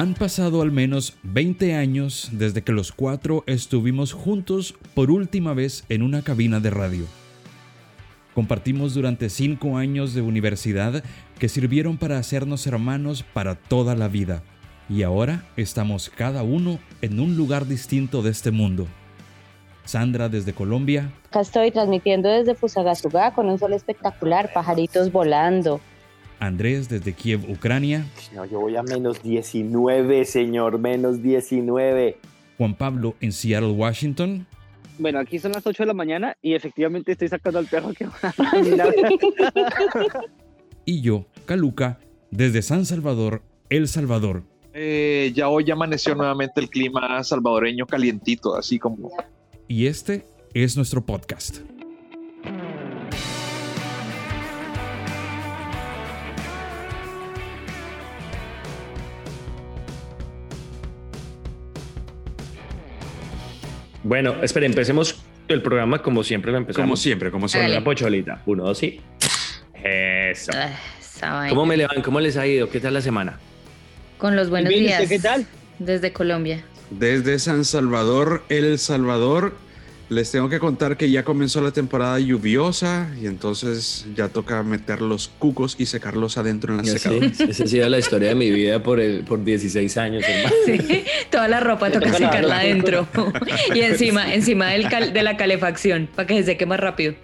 Han pasado al menos 20 años desde que los cuatro estuvimos juntos por última vez en una cabina de radio. Compartimos durante cinco años de universidad que sirvieron para hacernos hermanos para toda la vida. Y ahora estamos cada uno en un lugar distinto de este mundo. Sandra desde Colombia. Acá estoy transmitiendo desde Fusagasugá con un sol espectacular, pajaritos volando. Andrés desde Kiev, Ucrania. No, yo voy a menos 19, señor, menos 19. Juan Pablo en Seattle, Washington. Bueno, aquí son las 8 de la mañana y efectivamente estoy sacando al perro que Y yo, Caluca, desde San Salvador, El Salvador. Eh, ya hoy amaneció nuevamente el clima salvadoreño calientito, así como... Y este es nuestro podcast. Bueno, espera, empecemos el programa como siempre lo empezamos. Como siempre, como siempre. Con la pocholita. Uno, dos, sí. Eso. Ah, esa. ¿Cómo me le van? ¿Cómo les ha ido? ¿Qué tal la semana? Con los buenos días. ¿usted qué tal? Desde Colombia. Desde San Salvador, El Salvador, les tengo que contar que ya comenzó la temporada lluviosa y entonces ya toca meter los cucos y secarlos adentro en la Sí, secadora. esa ha sido la historia de mi vida por, el, por 16 años, hermano. Sí, toda la ropa toca secarla la adentro. y encima, encima del cal- de la calefacción, para que se seque más rápido.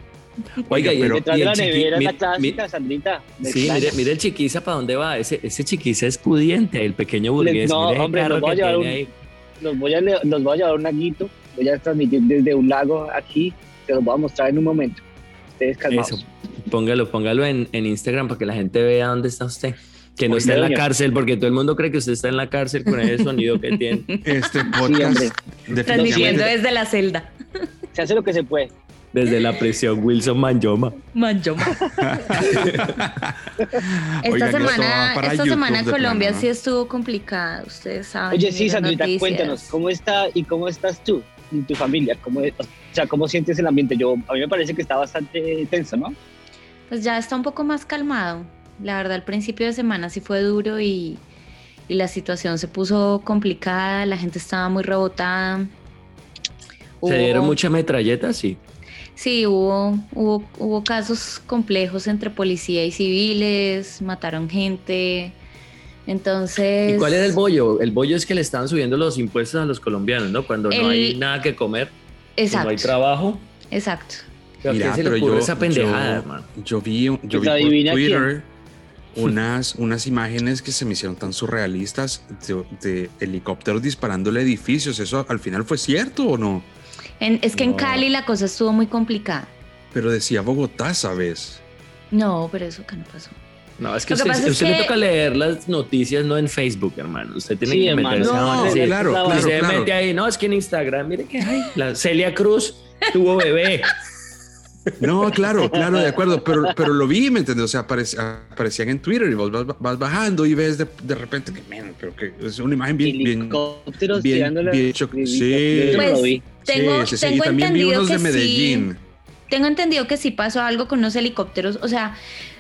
Oiga, y, pero- y de el la chiqui- mi- la mi- clásica, Sandrita. Sí, mire, mire el chiquiza para dónde va. Ese, ese chiquiza es pudiente, el pequeño burgués. no, mire el hombre, nos va a llevar un- voy, a, le- voy llevar un laguito. Voy a transmitir desde un lago aquí. Te los voy a mostrar en un momento. Ustedes calmados. Eso, póngalo, póngalo en, en Instagram para que la gente vea dónde está usted. Que no está en la cárcel, porque todo el mundo cree que usted está en la cárcel con ese sonido que tiene. Este podcast Transmitiendo definitivamente desde la celda. Se hace lo que se puede. Desde la prisión Wilson Manyoma. Manchoma. Esta semana, esta YouTube semana Colombia plano, ¿no? sí estuvo complicada, ustedes saben. Oye, sí, Sandrita, noticias. cuéntanos, ¿cómo está y cómo estás tú y tu familia? ¿Cómo, o sea, ¿cómo sientes el ambiente? Yo, a mí me parece que está bastante tenso, ¿no? Pues ya está un poco más calmado. La verdad, al principio de semana sí fue duro y, y la situación se puso complicada, la gente estaba muy rebotada. ¿Se dieron muchas metralletas? Sí. Sí, hubo, hubo, hubo casos complejos entre policía y civiles, mataron gente. Entonces. ¿Y cuál era el bollo? El bollo es que le estaban subiendo los impuestos a los colombianos, ¿no? Cuando no hay nada que comer, Exacto. no hay trabajo. Exacto. ¿A Mira, quién se le pero ocurre yo- esa pendejada, yo-? Yo vi, yo Pues vi por Twitter unas, unas imágenes que se me hicieron tan surrealistas de, de helicópteros disparándole edificios. ¿Eso al final fue cierto o no? En- es que en. Cali la cosa estuvo muy complicada. Pero decía Bogotá, ¿sabes? No, pero eso acá no pasó. No, es que usted, es usted le que- toca leer las noticias no en Facebook, hermano. Usted tiene Sí, que meterse a No, se- claro, la- y claro, se claro. mete ahí, no, es que en Instagram, mire que ay, la Celia Cruz tuvo bebé. No, claro, claro, de acuerdo, pero, pero lo vi, ¿me entiendes? O sea, aparec- aparecían en Twitter y vos vas, vas bajando y ves de, de repente que, men, pero que es una imagen bien, bien, Helicópteros bien- bien choc- sí, Pues. Tengo, sí, sí, sí. Y tengo también vi unos de Medellín. sí. Tengo entendido que sí pasó algo con unos helicópteros. O sea,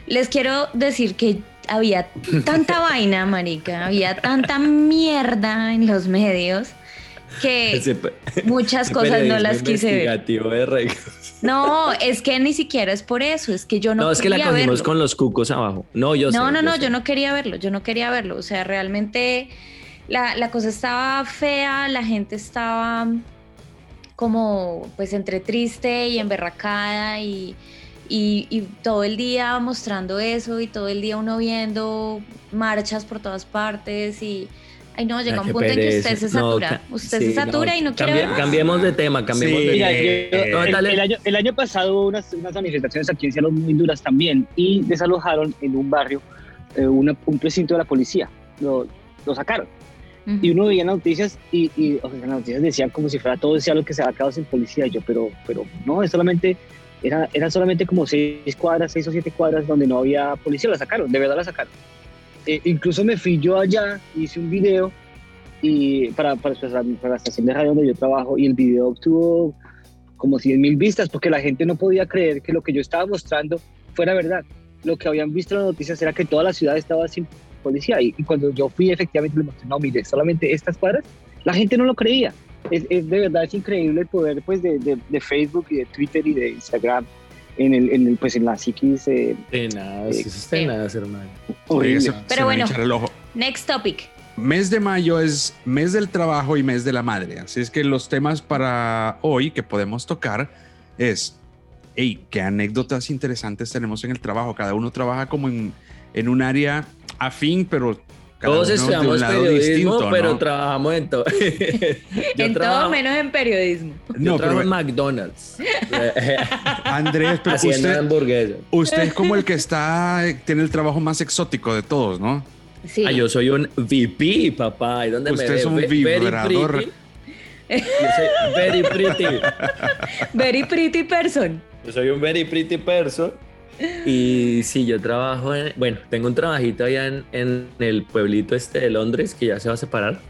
les quiero decir que había tanta vaina, marica, había tanta mierda en los medios que Ese- muchas cosas no las quise ver. de. No, es que ni siquiera es por eso, es que yo no, No, es que la cogimos verlo. con los cucos abajo. No, yo sé. No, no, no, sé. yo no quería verlo, yo no quería verlo. O sea, realmente la, la cosa estaba fea, la gente estaba como pues entre triste y emberracada y, y, y todo el día mostrando eso y todo el día uno viendo marchas por todas partes y... Ay no, llega Ay, un punto en que usted se No, satura. ca- usted sí, se satura no, y no quiere cambi- ver más. Cambiemos de tema, cambiemos Sí. de tema. Eh, el, no, año, el año pasado hubo unas, unas manifestaciones aquí en Seattle muy duras también y desalojaron en un barrio eh, una- un precinto de la policía. Lo, lo sacaron. Y uno veía las noticias y, y o sea, las noticias decían como si fuera todo Seattle que se había quedado sin policía. Y yo, pero, pero no, es solamente, era, eran solamente como seis cuadras, seis o siete cuadras donde no había policía. La sacaron, de verdad la sacaron. Eh, incluso me fui yo allá, hice un video y para, para, para la estación de radio donde yo trabajo y el video obtuvo como 100 mil vistas porque la gente no podía creer que lo que yo estaba mostrando fuera verdad. Lo que habían visto en las noticias era que toda la ciudad estaba sin policía. Y, y cuando yo fui, efectivamente, le mostré, no, mire, solamente estas cuadras, la gente no lo creía. Es, es de verdad, es increíble el poder pues, de, de, de Facebook y de Twitter y de Instagram en, el, en, el, pues, en la psiquis. Eh, Tenaz, eso es tenaz, hermano. horrible. Se- Pero se bueno. el ojo. Next topic. Mes de mayo es mes del trabajo y mes de la madre. Así es que los temas para hoy que podemos tocar es, hey, qué anécdotas interesantes tenemos en el trabajo. Cada uno trabaja como en, en un área afín, pero cada Todos estudiamos un lado periodismo, distinto, pero ¿no? trabajamos en todo. Yo en trabajo- todo menos en periodismo. Yo No, en pero McDonald's. Andrés, pero haciendo usted, usted es como el que está, tiene el trabajo más exótico de todos, ¿no? Sí. Ah, yo soy un VP, papá. ¿Y dónde Usted me es un vibrador. pretty. Yo soy very pretty. Very pretty person. Yo soy un very pretty person. Y sí, yo trabajo en. Bueno, tengo un trabajito allá en, en el pueblito este de Londres que ya se va a separar.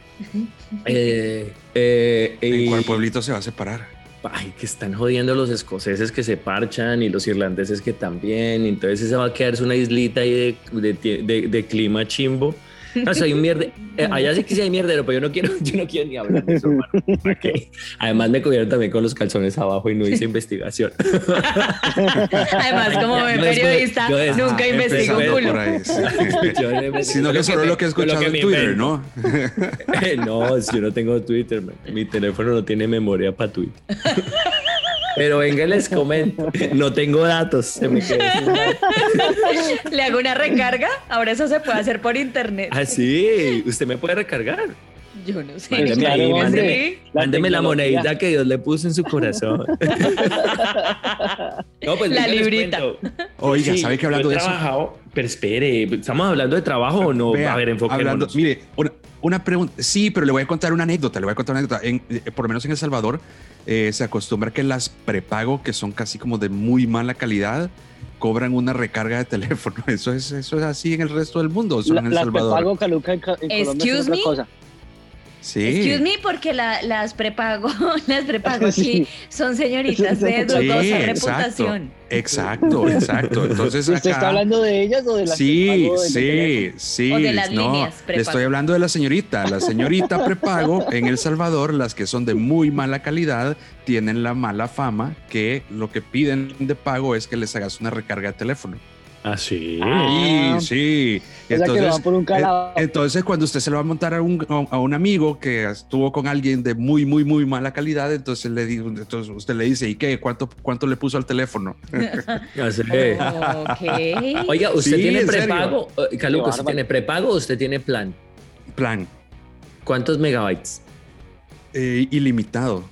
Eh, eh, ¿En y- cuál pueblito se va a separar? Ay, que están jodiendo los escoceses que se parchan y los irlandeses que también. Entonces esa va a quedarse una islita ahí de, de, tie- de- de clima chimbo. No, soy un mierde. eh, allá sí que sí hay mierdero, pero yo no quiero, yo no quiero ni hablar de eso, hermano. ¿Para qué? Además me cogieron también con los calzones abajo y no hice investigación. Además, como periodista, yo nunca Ah, investigo culo. por ahí, sí. Sino que solo lo que he escuchado en Twitter. ¿no? no, yo no tengo Twitter, man. mi teléfono no tiene memoria para Twitter. Pero venga, les comento. No tengo datos. Se me quedó. Le hago una recarga. Ahora eso se puede hacer por internet. Ah, sí. Usted me puede recargar. Yo no sé. Mándeme ahí, La mándeme la tecnología. monedita que Dios le puso en su corazón. No, pues La librita. Oiga, Sí, ¿sabe que hablando de eso? trabajado, pero espere, ¿estamos hablando de trabajo o no? Vea, a ver, enfoquémonos. hablando, mire, una, una pregunta. Sí, pero le voy a contar una anécdota. Le voy a contar una anécdota. En- eh, por lo menos en El Salvador eh, se acostumbra que las prepago, que son casi como de muy mala calidad, cobran una recarga de teléfono. Eso es, eso es así en el resto del mundo. Solo La, en El las Salvador. prepago caluca en, Co- en Colombia es Excuse otra me. cosa. Sí. Excuse me, porque la- las prepago, las prepago Sí. son señoritas de Sí, dudosa exacto. reputación. Exacto, exacto. Entonces ¿Usted acá- está hablando de ellas o de las Sí, sí, teléfono? sí. O de las no, líneas le prepago. estoy hablando de la señorita. La señorita prepago en El Salvador, las que son de muy mala calidad, tienen la mala fama que lo que piden de pago es que les hagas una recarga de teléfono. Ah, sí. Ah. Sí. O sea, por un calado. eh, entonces, cuando usted se lo va a montar a un, a un amigo que estuvo con alguien de muy, muy, muy mala calidad, entonces le digo, entonces usted le dice, ¿y qué? ¿Cuánto, cuánto le puso al teléfono? Ah, sí. Ok. Oiga, ¿usted Sí, tiene serio. prepago? Eh, Caluco, ¿usted tiene prepago o usted tiene plan? Plan ¿Cuántos megabytes? eh, ilimitado.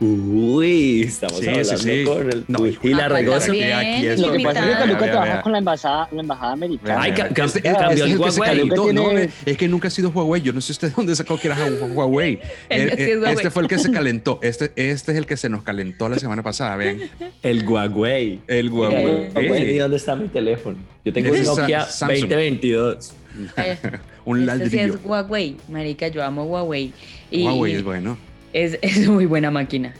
Uy, estamos Sí, sí, hablando sí. con el... No, y la es Lo que pasa es que Caluca vea, trabaja vea. con la embajada, la embajada americana. Ay, ca- ca- Este- cambió el es el que se Huawei. Tiene- es que nunca ha sido Huawei. Yo no sé usted dónde sacó que era Hu- Huawei. Eh, sí es eh, Huawei. Este fue el que se calentó. Este, este es el que se nos calentó la semana pasada. Vean, El Huawei. el Huawei. ¿Y dónde está mi teléfono? Yo tengo un Nokia Sa- Samsung. 2022. Eh, Un este sí ladrillo. es Huawei, marica, yo amo Huawei. Y Huawei es bueno. Es, es muy buena máquina.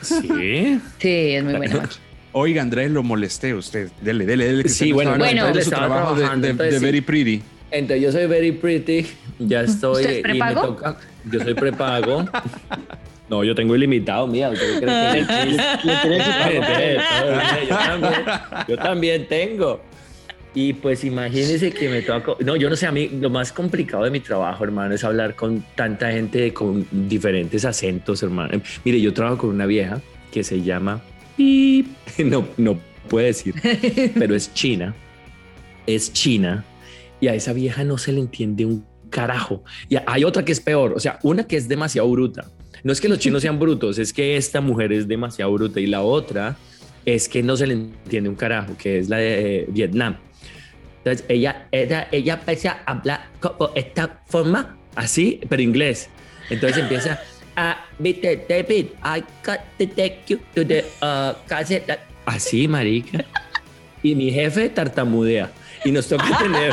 ¿Sí? Sí, es muy buena máquina. Oiga, Andrés, lo molesté a usted. Dele, dele, dele. que Sí, bueno, bueno, su trabajo de, trabajando, de- entonces de sí. Very Pretty. Entonces yo soy very pretty, ya estoy ¿Usted es y me toca. Yo soy prepago. No, yo tengo ilimitado, mía. Yo, también, yo también tengo. Y pues imagínense que me toca. No, yo no sé, a mí lo más complicado de mi trabajo, hermano, es hablar con tanta gente con diferentes acentos, hermano. Mire, yo trabajo con una vieja que se llama. Pip. No, no puede decir, pero es china. Es china. Y a esa vieja no se le entiende un carajo. Y hay otra que es peor, o sea, una que es demasiado bruta. No es que los chinos sean brutos, es que esta mujer es demasiado bruta. Y la otra es que no se le entiende un carajo, que es la de eh, Vietnam. Entonces ella, ella, ella empieza a hablar como esta forma, así, pero inglés. Entonces empieza a, Mr. David, I got to take you to the uh, castle. Así, marica. Y mi jefe tartamudea. Y nos toca tener,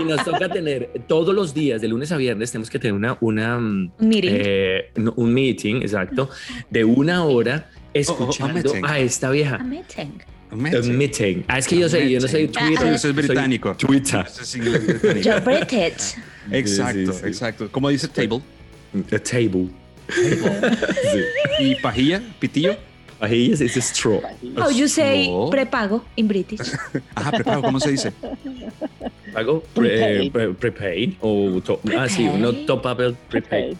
y nos toca tener todos los días, de lunes a viernes, tenemos que tener una, una mm, Un meeting. eh, no, un meeting, exacto, de una hora Oh, a escuchando meeting. a esta A vieja. Meeting. Admitting. Ah, es que yo soy, yo no soy Admitting. Twitter. Eso es soy británico. Twitter. Eso es inglés británico. Yo British. Exacto, Sí, sí, sí. exacto. Como dice table. A table. Y pajilla, pitillo. Ahí es, es straw. How you say No. prepago in British? Ajá, prepago, ¿cómo se dice? Pago pre- Prepaid. pre- prepaid o to- ah sí, uno top up prepaid.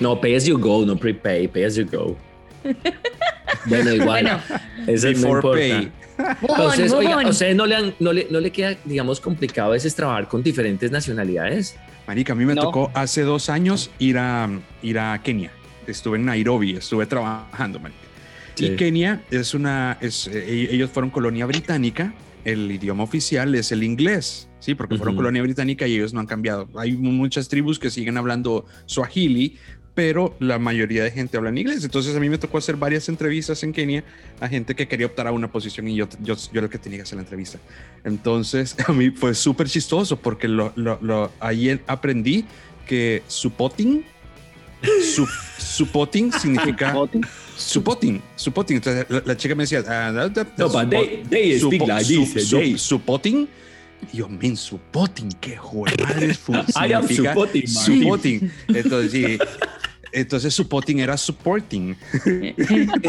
No, pay as you go, no prepay, pay as you go. bueno, igual. Bueno. eso no Before importa. pay. Entonces, oiga, on. ¿a ustedes no le, han- no, le, no le queda, digamos, complicado a veces trabajar con diferentes nacionalidades? Marica, a mí me No. tocó hace dos años ir a, ir a Kenia. Estuve en Nairobi, estuve trabajando, marica. Sí. Y Kenia es una, es, eh, ellos fueron colonia británica. El idioma oficial es el inglés, sí, porque fueron Ujú. colonia británica y ellos no han cambiado. Hay muchas tribus que siguen hablando swahili, pero la mayoría de gente habla en inglés. Entonces a mí me tocó hacer varias entrevistas en Kenia a gente que quería optar a una posición y yo, yo, yo el que tenía que hacer la entrevista. Entonces a mí fue súper chistoso porque lo, lo, lo- ahí aprendí que supporting, su, supporting significa Voting. supporting, supporting. Entonces la, la chica me decía, ah, No, but they- they speak like su- this, su- they. Yo, men, supporting, qué madre I am supporting, man. supporting. Entonces, sí, entonces supporting era supporting.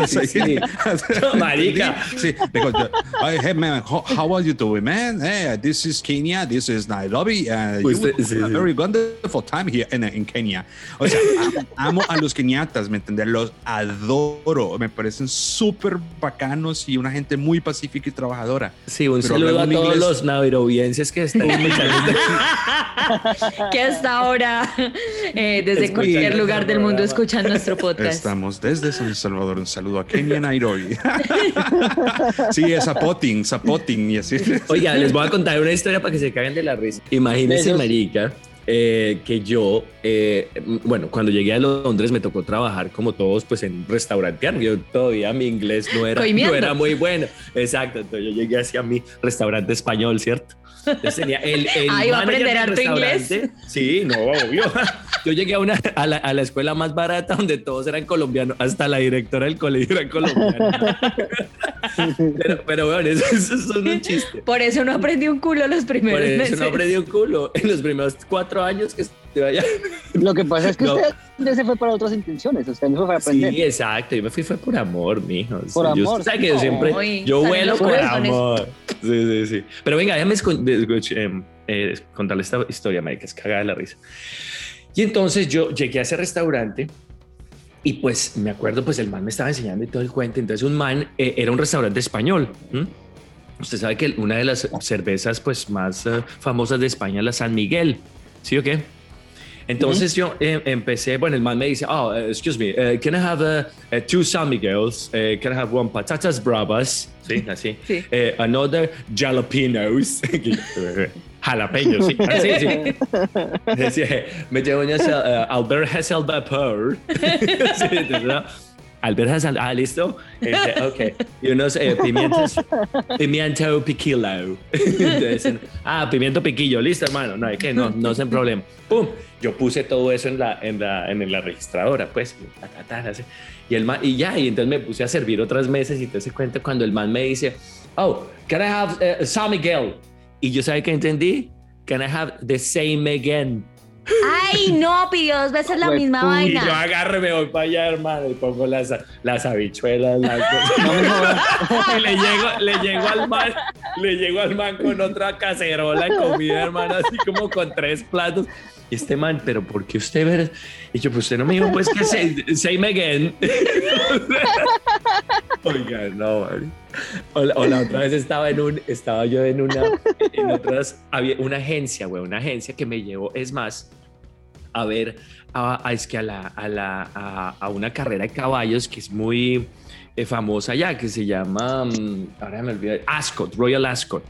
Sí, sí. Marica. Sí, because the- I- hey man, how, how are you doing, man? Hey, this is Kenya, this is Nairobi. Uh, you sí, a sí. very wonderful time here in, in Kenia. O sea, amo, amo a los keniatas, ¿me entiendes? Los adoro, me parecen súper bacanos y una gente muy pacífica y trabajadora. Sí, un Pero saludo a todos inglés- los nairobienses que están escuchando. que hasta ahora, eh, desde cualquier lugar del mundo, escuchan nuestro podcast. Estamos desde San Salvador. Un saludo a Kenia, Nairobi. sí, es zapoting, zapoting y así. Oiga, les voy a contar una historia para que se caigan de la risa. Imagínense, marica, eh, que yo, eh, bueno, cuando llegué a Londres me tocó trabajar como todos, pues en restaurantear. Yo todavía mi inglés no era, no era muy bueno. Exacto, entonces yo llegué hacia mi restaurante español, ¿cierto? Entonces tenía el, el Ah, ¿iba a aprender harto inglés? Sí, no, obvio. Yo llegué a, una, a, la, a la escuela más barata donde todos eran colombianos, hasta la directora del colegio era colombiana. Pero, pero bueno, eso, eso es un chiste. Por eso no aprendí un culo los primeros Por eso meses. no aprendí un culo en los primeros cuatro años que Lo que pasa es que No. usted se fue para otras intenciones. Usted no fue para aprender. Sí, exacto. Yo me fui fue por amor, mijo. Por yo- amor. ¿sabe que yo siempre, yo vuelo por corazones. amor. Sí, sí, sí. Pero venga, déjame em, eh, contarle esta historia, Mike, que es cagada de la risa. Y entonces yo llegué a ese restaurante y pues me acuerdo, pues el man me estaba enseñando y todo el cuento. Entonces un man eh, era un restaurante español. ¿m? Usted sabe que una de las cervezas pues más eh, famosas de España es la San Miguel. ¿Sí o qué? Entonces yo eh, empecé, bueno, el man me dice, oh, uh, excuse me, uh, can I have uh, uh, two San Miguels? Uh, can I have one patatas bravas? Sí, así. Sí. Another jalapenos. Jalapeños, sí. Así, sí. Decía, me llevo uh, Albert Hessel Vapor. Sí, entonces, Hessel, ah, listo. Este, ok. Y unos eh, pimientos, pimiento piquillo. Entonces, ah, pimiento piquillo, listo, hermano. No hay que, no, no es un problema. Pum. Yo puse todo eso en la, en la, en la registradora, pues. Y el man, y ya, y entonces me puse a servir otras mesas y se cuenta cuando el man me dice, oh, can I have uh, San Miguel? Y yo, ¿sabe qué entendí? Can I have the same again? Ay, no, pidió dos veces la Hue misma puta. Y yo vaina. agarro y me voy para allá, hermano, y pongo las, las habichuelas, las No le llego, le llego al man, le llego al man con otra cacerola de comida, hermano, así como con tres platos. Y este man, pero ¿por qué usted ver? Y yo, pues usted no me dijo, pues que say, same again. Oiga, no, man. O la, o la otra vez estaba en un, estaba yo en una, en otras, había una agencia, güey, una agencia que me llevó, es más, a ver, a, es que a, la, a, la, a, una carrera de caballos que es muy eh, famosa ya, que se llama, mm, ahora me olvidé, Ascot, Royal Ascot.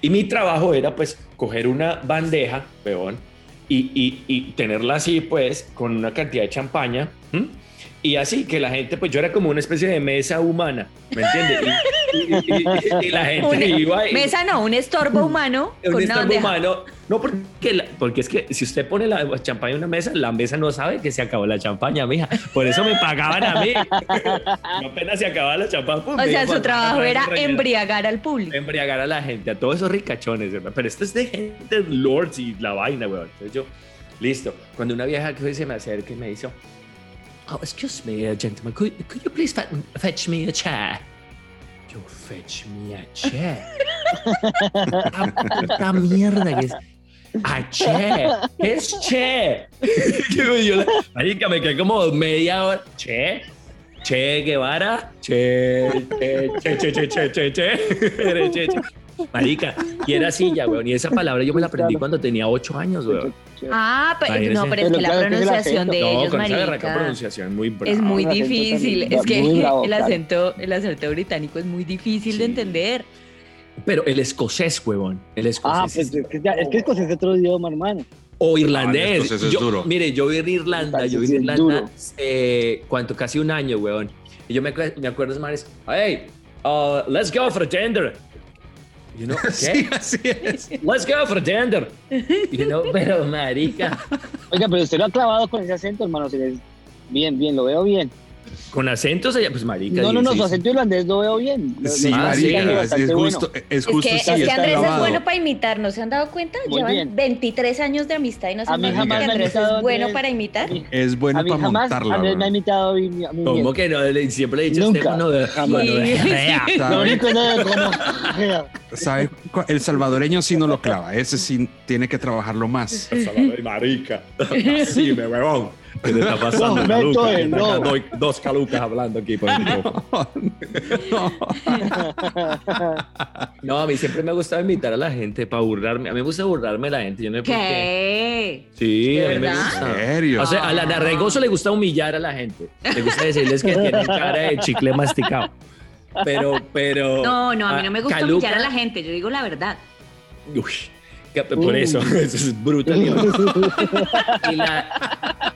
Y mi trabajo era pues coger una bandeja, peón, y, y, y tenerla así pues con una cantidad de champaña. Y así que la gente, pues yo era como una especie de mesa humana, ¿me entiendes? y, y- y la gente Un- iba Mesa no, un estorbo humano un estorbo humano. No, porque, la- porque es que si usted pone la champaña en una mesa, la mesa no sabe que se acabó la champaña, mija. Por eso me pagaban a mí. No apenas se acababa la champaña. pum, O sea, su trabajo era embriagar al público. embriagar a la gente, a todos esos ricachones, hermano. Pero esto es de gente, lords y la vaina, weón. Entonces yo, listo. Cuando una vieja que se me acerca y me dice, oh, excuse me, uh, gentleman, could, could you please fe- fetch me a chair? Yo, fetch me a chair. La puta mierda que es. A che, ¿qué es che? yo, la- me quedé como media hora. Che, Che Guevara, che, che, che, che, che, che, che, che, che, che. Marica, y era así ya, weón. Y esa palabra yo me la aprendí cuando tenía ocho años, weón. Ah, pero, Imagínese. no, pero es Pero que la el pronunciación de No, ellos, con esa berraca marica, pronunciación muy brava. es muy el difícil. Es que bravo, el claro. acento, el acento británico es muy difícil de entender. Pero el escocés, huevón. El escocés. Ah, pues es que, ya- es que escocés es otro idioma, hermano. O Ah, el irlandés. escocés es Yo- duro. Mire, yo viví en Irlanda, yo viví en Irlanda, eh, ¿cuánto? Casi un año, weón. Y yo me, me acuerdo, es manes, hey, uh, let's go for a tender. You know, ¿qué? Sí, así es. Let's go for a tender. You know, pero marica, Oiga, pero usted lo ha clavado con ese acento, hermano. Bien, bien, lo veo bien. Con acentos allá, pues marica. No, no, no, su 16. acento irlandés lo veo bien. Lo- Sí, marica, es, es bueno. justo, es Es justo que, sí, es que Andrés es bueno para imitar, ¿no se han dado cuenta? Muy Llevan bien. 23 años de amistad y no se han dado cuenta que Andrés es bueno para imitar. Es bueno a mí para jamás montarla. Andrés me ha imitado a mí ¿Cómo que no? Siempre le he dicho Nunca. este mano de, Jamás. ¿Sabe? único es de como... ¿Sabe cu- El salvadoreño sí no lo clava. Ese sí tiene que trabajarlo más. Salvador y marica. Sí, me huevón. ¿Qué te está pasando, No, Caluca? eh, no. Doy dos calucas hablando aquí por el micrófono. No, a mí siempre me ha gustado invitar a la gente para burlarme. A mí me gusta burlarme de la gente. Yo no sé por qué. Sí, ¿De a mí me verdad? ¿En gusta. serio? O sea, a la Narregoso le gusta humillar a la gente. Le gusta decirles que tienen cara de chicle masticado. Pero, pero. No, no, a mí no me gusta Caluca- humillar a la gente, yo digo la verdad. Uy, por eso, eso es brutal. y la,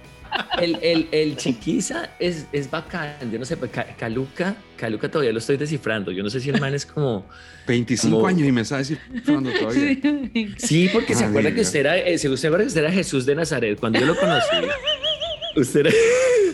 el, el, el chiquiza es, es bacán. Yo no sé, pues, Ca- Caluca, Caluca todavía lo estoy descifrando. Yo no sé si el man es como. 25 Como- años y me está descifrando todavía. Sí, porque se Ah, acuerda que usted era, eh, se usted acuerda que usted era Jesús de Nazaret. Cuando yo lo conocí, usted era, usted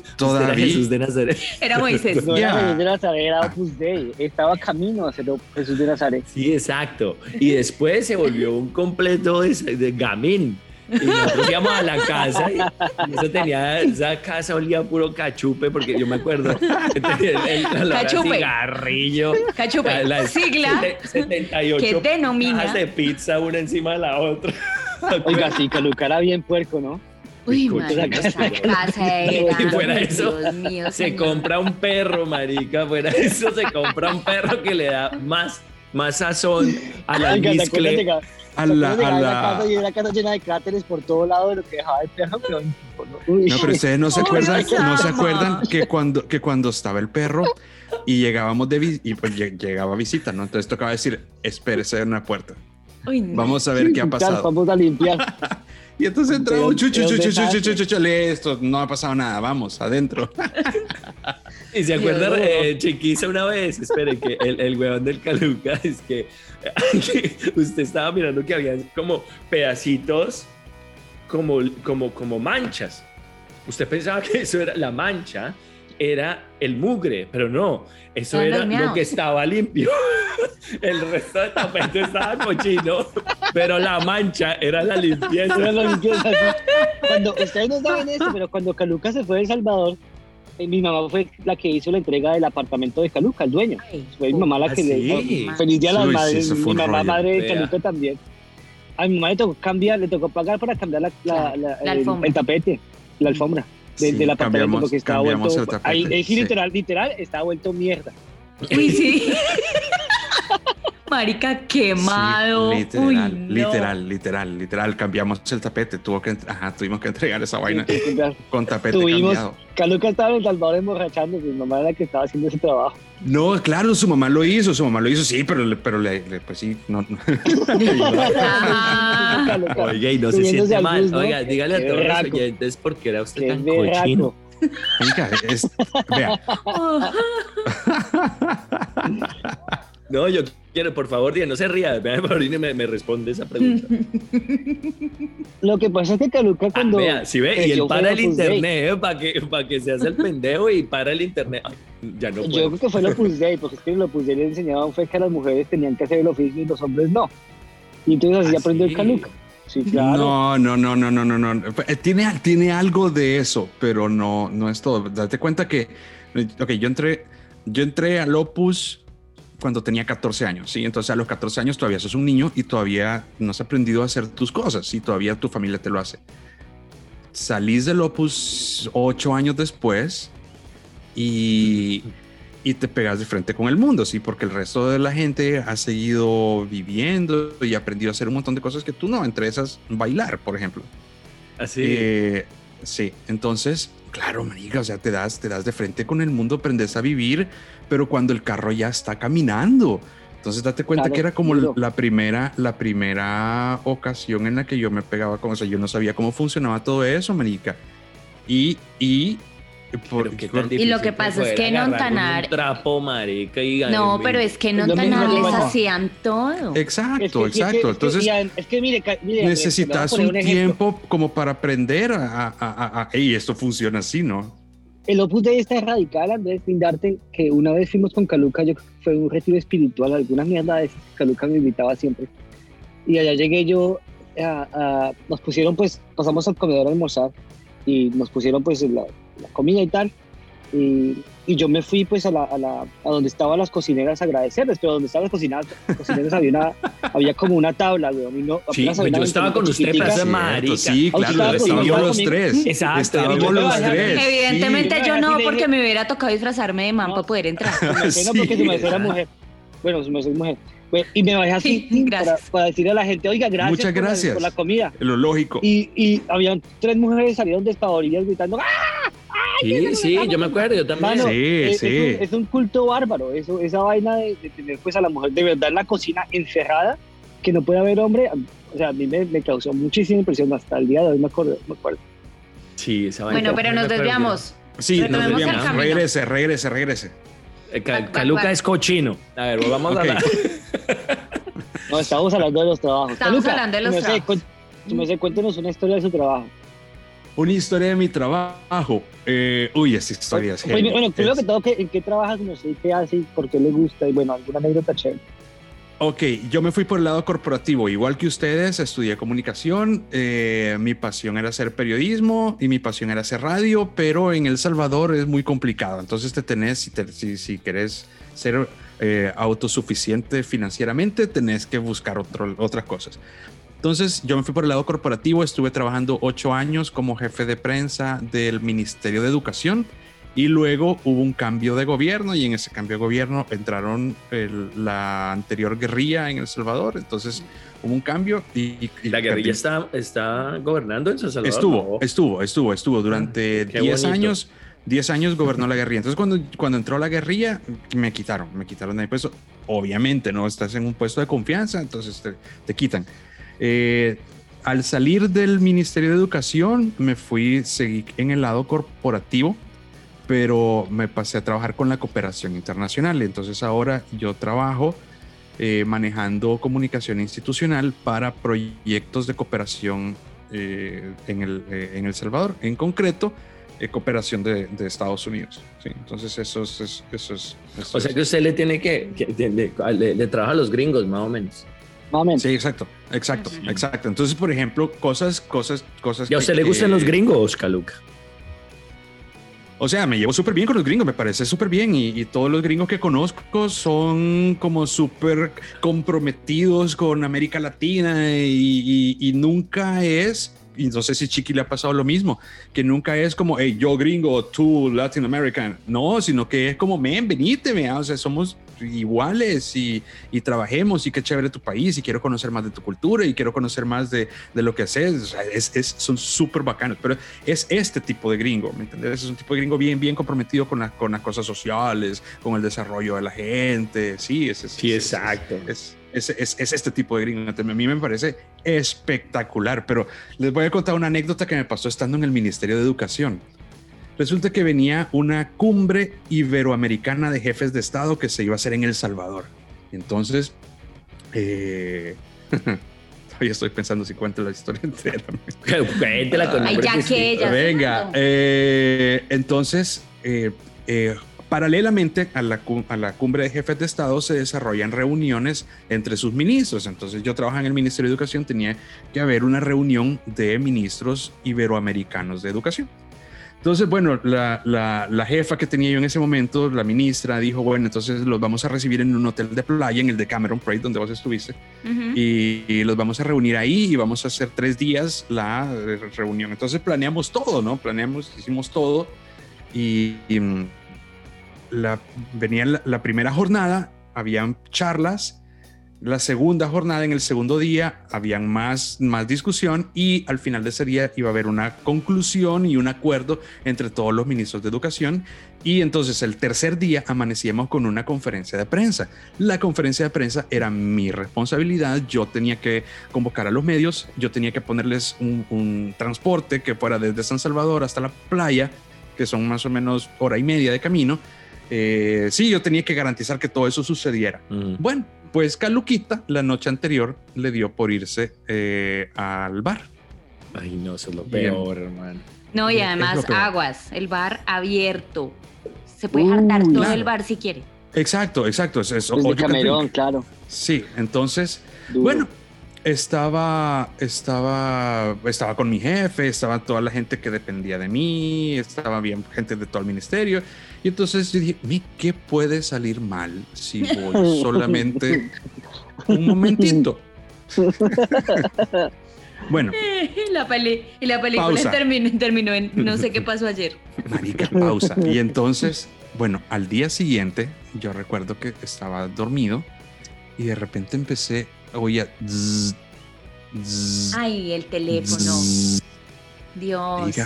era Todavía. Jesús de Nazaret. Era Moisés. No era. Jesús de Nazaret, era Opus Dei. Estaba camino a ser Jesús de Nazaret. Sí, exacto. Y después se volvió un completo de, de gamín. Y nosotros íbamos a la casa y, y eso tenía, esa casa olía a puro cachupe, porque yo me acuerdo. El, el, a Cachupe. cigarrillo. Cachupe, la- la- sigla sete- 78 que denomina- cajas de pizza una encima de la otra. Oiga, sí, Caluca era bien puerco, ¿no? Uy, marica, esa esa casa casa era. Y fuera eso, Dios mío, Se señor. compra un perro, marica. Fuera eso, se compra un perro que le da más, más sazón al Oiga, ¿te A ¿te la, a la- casa y una casa llena de cráteres por todo lado de lo que dejaba el perro? Pero, uy. No, pero ustedes no se acuerdan, no se acuerdan que cuando, que cuando estaba el perro y llegábamos de y pues lle- llegaba visita, ¿no? Entonces tocaba decir, espérese en la puerta. Uy, no. Vamos a ver qué ha pasado. Vamos a limpiar. Y entonces entraba un chuchu, chuchu, chuchu, chuchu, listo, no ha pasado nada, vamos, adentro. Y se acuerda, Dios. eh, Chiquiza, una vez, espere, que el, el huevón del Caluca es que, que usted estaba mirando que había como pedacitos, como, como, como manchas. Usted pensaba que eso era la mancha, era el mugre, pero no, eso era lo que estaba limpio. El resto del tapete estaba cochino, pero la mancha era la limpieza. Pero lo limpieza. Cuando ustedes no saben eso, pero cuando Caluca se fue de El Salvador, mi mamá fue la que hizo la entrega del apartamento de Caluca, el dueño. Ay, Fue mi mamá la ¿Ah, que sí? le Feliz día a las Uy, sí, madres. fue mi mamá, rollo. madre de. Caluca también. A mi mamá le tocó cambiar, le tocó pagar para cambiar la, la, la- La el- el, tapete, la alfombra de- Sí, del apartamento cambiamos- porque estaba vuelto. el tapete, ahí, es sí. literal, literal, estaba vuelto mierda. Uy, sí. Marica quemado. Sí, literal, Uy, no. literal, literal, literal. Cambiamos el tapete, tuvo que, ajá, tuvimos que entregar esa vaina con tapete Tuvimos, cambiado. Caluca estaba en El Salvador emborrachando, mi mamá era la que estaba haciendo ese trabajo. No, claro, su mamá lo hizo, su mamá lo hizo, sí, pero, le- pero le, le- pues sí, no. no. Ah. Oiga, y no se siente al mal. bus, ¿no? Oiga, dígale a todos los oyentes por qué era usted qué tan cochino. Venga, es- vea, No, yo quiero, por favor, Diana, no se ría. Me, me responde esa pregunta. Lo que pasa es que Caluca Ah, cuando... vea, si ve, y él para el internet, ¿eh? para que, para que se hace el pendejo y para el internet. Ay, ya no Yo creo que fue el Opus Dei, porque es que el Opus Dei le enseñaban fue que las mujeres tenían que hacer el oficio y los hombres no. Y entonces así ¿Ah, aprendió sí? el Caluca. Sí, claro. No, no, no, no, no, no, no. Eh, Tiene, tiene algo de eso, pero no, no es todo. Date cuenta que, ok, yo entré, yo entré al Opus cuando tenía 14 años, ¿sí? Entonces a los 14 años todavía sos un niño y todavía no has aprendido a hacer tus cosas y todavía tu familia te lo hace. Salís del Opus 8 años después y, y te pegas de frente con el mundo, ¿sí? Porque el resto de la gente ha seguido viviendo y aprendido a hacer un montón de cosas que tú no, entre esas bailar, por ejemplo. Así. Eh, sí, entonces, claro, marica, o sea, te das, te das de frente con el mundo, aprendes a vivir, pero cuando el carro ya está caminando. Entonces date cuenta Claro, que era como claro. la primera, la primera ocasión en la que yo me pegaba con eso. Yo no sabía cómo funcionaba todo eso, marica. Y, y por- Y lo que pasa es que en agarrar con Ontanar- Un trapo, marica, y No, y- pero es que en Lo mismo Ontanar que les hacían todo. exacto, Es que- exacto. es que- Entonces y a- es que mire, mire, necesitas un ejemplo. tiempo como para aprender a, a, a, a- "Ey, esto funciona así, ¿no? El Opus Dei está radical, Andrés, sin darte que una vez fuimos con Caluca, yo fue un retiro espiritual, alguna mierda de Caluca me invitaba siempre. Y allá llegué yo, a- a- nos pusieron pues, pasamos al comedor a almorzar y nos pusieron pues la, la comida y tal. Y, y yo me fui pues a, la, a, la- a donde estaban las cocineras a agradecerles, pero donde estaban las cocineras, cocineras había, una, había como una tabla, weón, y no, Sí, había yo estaba con usted, Cierto, marica. Sí, claro, estábamos los conmigo. tres. Exacto. Estábamos los tres. Evidentemente Sí. yo no, porque me hubiera tocado disfrazarme de man No. para poder entrar. Sí, porque su merced era exacto. mujer. Bueno, su merced es mujer. Pues, y me bajé así Sí, para, gracias. para decirle a la gente, oiga, gracias, Muchas por la- gracias. por la comida. Lo lógico. Y, y habían tres mujeres salieron despavoridas gritando, ¡ah! Sí, sí, yo me acuerdo, yo también. Mano, Sí, es, sí. Es, un, es un culto bárbaro, eso, esa vaina de, de tener pues a la mujer de verdad en la cocina encerrada, que no puede haber hombre, o sea, a mí me, me causó muchísima impresión hasta el día de hoy, me acuerdo. Me acuerdo. Sí, esa vaina. Bueno, pero nos desviamos. Sí, nos Retomemos desviamos. Regrese, regrese, regrese. Eh, Caluca es cochino. A ver, volvamos a la... No, estábamos hablando de los trabajos. Estamos Caluca, hablando de los merced, trabajos. merced, cuéntenos una historia de su trabajo. Una historia de mi trabajo. Eh, uy, esa historia es heavy. bueno, primero que todo, ¿qué- ¿en qué trabajas? No sé qué hace, y por qué le gusta y bueno, alguna anécdota chévere. Ok, yo me fui por el lado corporativo, igual que ustedes, estudié comunicación, eh, mi pasión era hacer periodismo y mi pasión era hacer radio, pero en El Salvador es muy complicado, entonces te tenés, si, te- si, si querés ser eh, autosuficiente financieramente, tenés que buscar otro- otras cosas. Entonces yo me fui por el lado corporativo, estuve trabajando ocho años como jefe de prensa del Ministerio de Educación y luego hubo un cambio de gobierno y en ese cambio de gobierno entraron el- la anterior guerrilla en El Salvador, entonces hubo un cambio y... y La guerrilla está, está gobernando en San Salvador. Estuvo, ¿no? estuvo, estuvo, estuvo. Durante Qué 10 bonito. años, 10 años gobernó la guerrilla. Entonces, cuando, cuando entró la guerrilla, me quitaron, me quitaron de mi puesto. Obviamente, no estás en un puesto de confianza, entonces te, te quitan. Eh, al salir del Ministerio de Educación, me fui, seguí en el lado corporativo, pero me pasé a trabajar con la cooperación internacional. Entonces, ahora yo trabajo eh, manejando comunicación institucional para proyectos de cooperación eh, en, el, eh, en El Salvador, en concreto, cooperación de, de Estados Unidos. ¿sí? Entonces, eso es. es- eso es eso O sea es- que usted le tiene que, que- le, le- le trabaja a los gringos, más o menos. Más o menos. Sí, exacto, exacto, exacto. Entonces, por ejemplo, cosas, cosas, cosas. ¿Y a que- usted le gustan que- los gringos, Caluca? O sea, me llevo súper bien con los gringos, me parece súper bien. Y, y todos los gringos que conozco son como súper comprometidos con América Latina y, y- y nunca es, y no sé si Chiqui le ha pasado lo mismo, que nunca es como, hey, yo gringo, tú Latin American. No, sino que es como, men, venite, me, o sea, somos iguales y, y trabajemos y qué chévere tu país y quiero conocer más de tu cultura y quiero conocer más de, de lo que haces. O sea, es, es- son súper bacanos, pero es este tipo de gringo, ¿me entiendes? Es un tipo de gringo bien, bien comprometido con, la- con las cosas sociales, con el desarrollo de la gente. Sí, es, es- Sí, exacto. Es, es, es- es este tipo de gringo. Entonces, A mí me parece espectacular, pero les voy a contar una anécdota que me pasó estando en el Ministerio de Educación. Resulta que venía una cumbre iberoamericana de jefes de Estado que se iba a hacer en El Salvador. Entonces, eh, todavía estoy pensando si cuento la historia entera. Cuéntela con Ay, ya que Venga, eh, entonces, eh, eh, paralelamente a la, a la cumbre de jefes de Estado se desarrollan reuniones entre sus ministros. Entonces yo trabajaba en el Ministerio de Educación, tenía que haber una reunión de ministros iberoamericanos de educación. Entonces, bueno, la, la- la jefa que tenía yo en ese momento, la ministra, dijo, bueno, entonces los vamos a recibir en un hotel de playa, en el de Cameron Parade, donde vos estuviste y, y los vamos a reunir ahí y vamos a hacer tres días la eh, reunión. Entonces planeamos todo, ¿no? Planeamos, hicimos todo y, y, mm, la, venía la, primera jornada, habían charlas, la segunda jornada, en el segundo día, habían más, más discusión y al final de ese día iba a haber una conclusión y un acuerdo entre todos los ministros de educación y entonces el tercer día amanecíamos con una conferencia de prensa. La conferencia de prensa era mi responsabilidad. Yo tenía que convocar a los medios, yo tenía que ponerles un transporte que fuera desde San Salvador hasta la playa, que son más o menos hora y media de camino. Eh, sí, yo tenía que garantizar que todo eso sucediera. Mm. Bueno, pues Caluquita la noche anterior le dio por irse eh, al bar. Ay, no, eso es lo Bien. peor, hermano. No, y además aguas, el bar abierto. Se puede hartar todo claro. el bar si quiere. Exacto, exacto. Es, es Desde all you can Camerón, claro. Sí, entonces duro. Bueno, estaba, estaba, estaba con mi jefe, estaba toda la gente que dependía de mí, estaba bien gente de todo el ministerio. Y entonces yo dije, "Mi, ¿qué puede salir mal si voy solamente un momentito? bueno, Y la, peli- y la película Pausa. terminó, terminó en no sé qué pasó ayer. marica, pausa. Y entonces, bueno, al día siguiente, yo recuerdo que estaba dormido y de repente empecé, oía, zzz, zzz, Ay, el teléfono. zzz. Dios.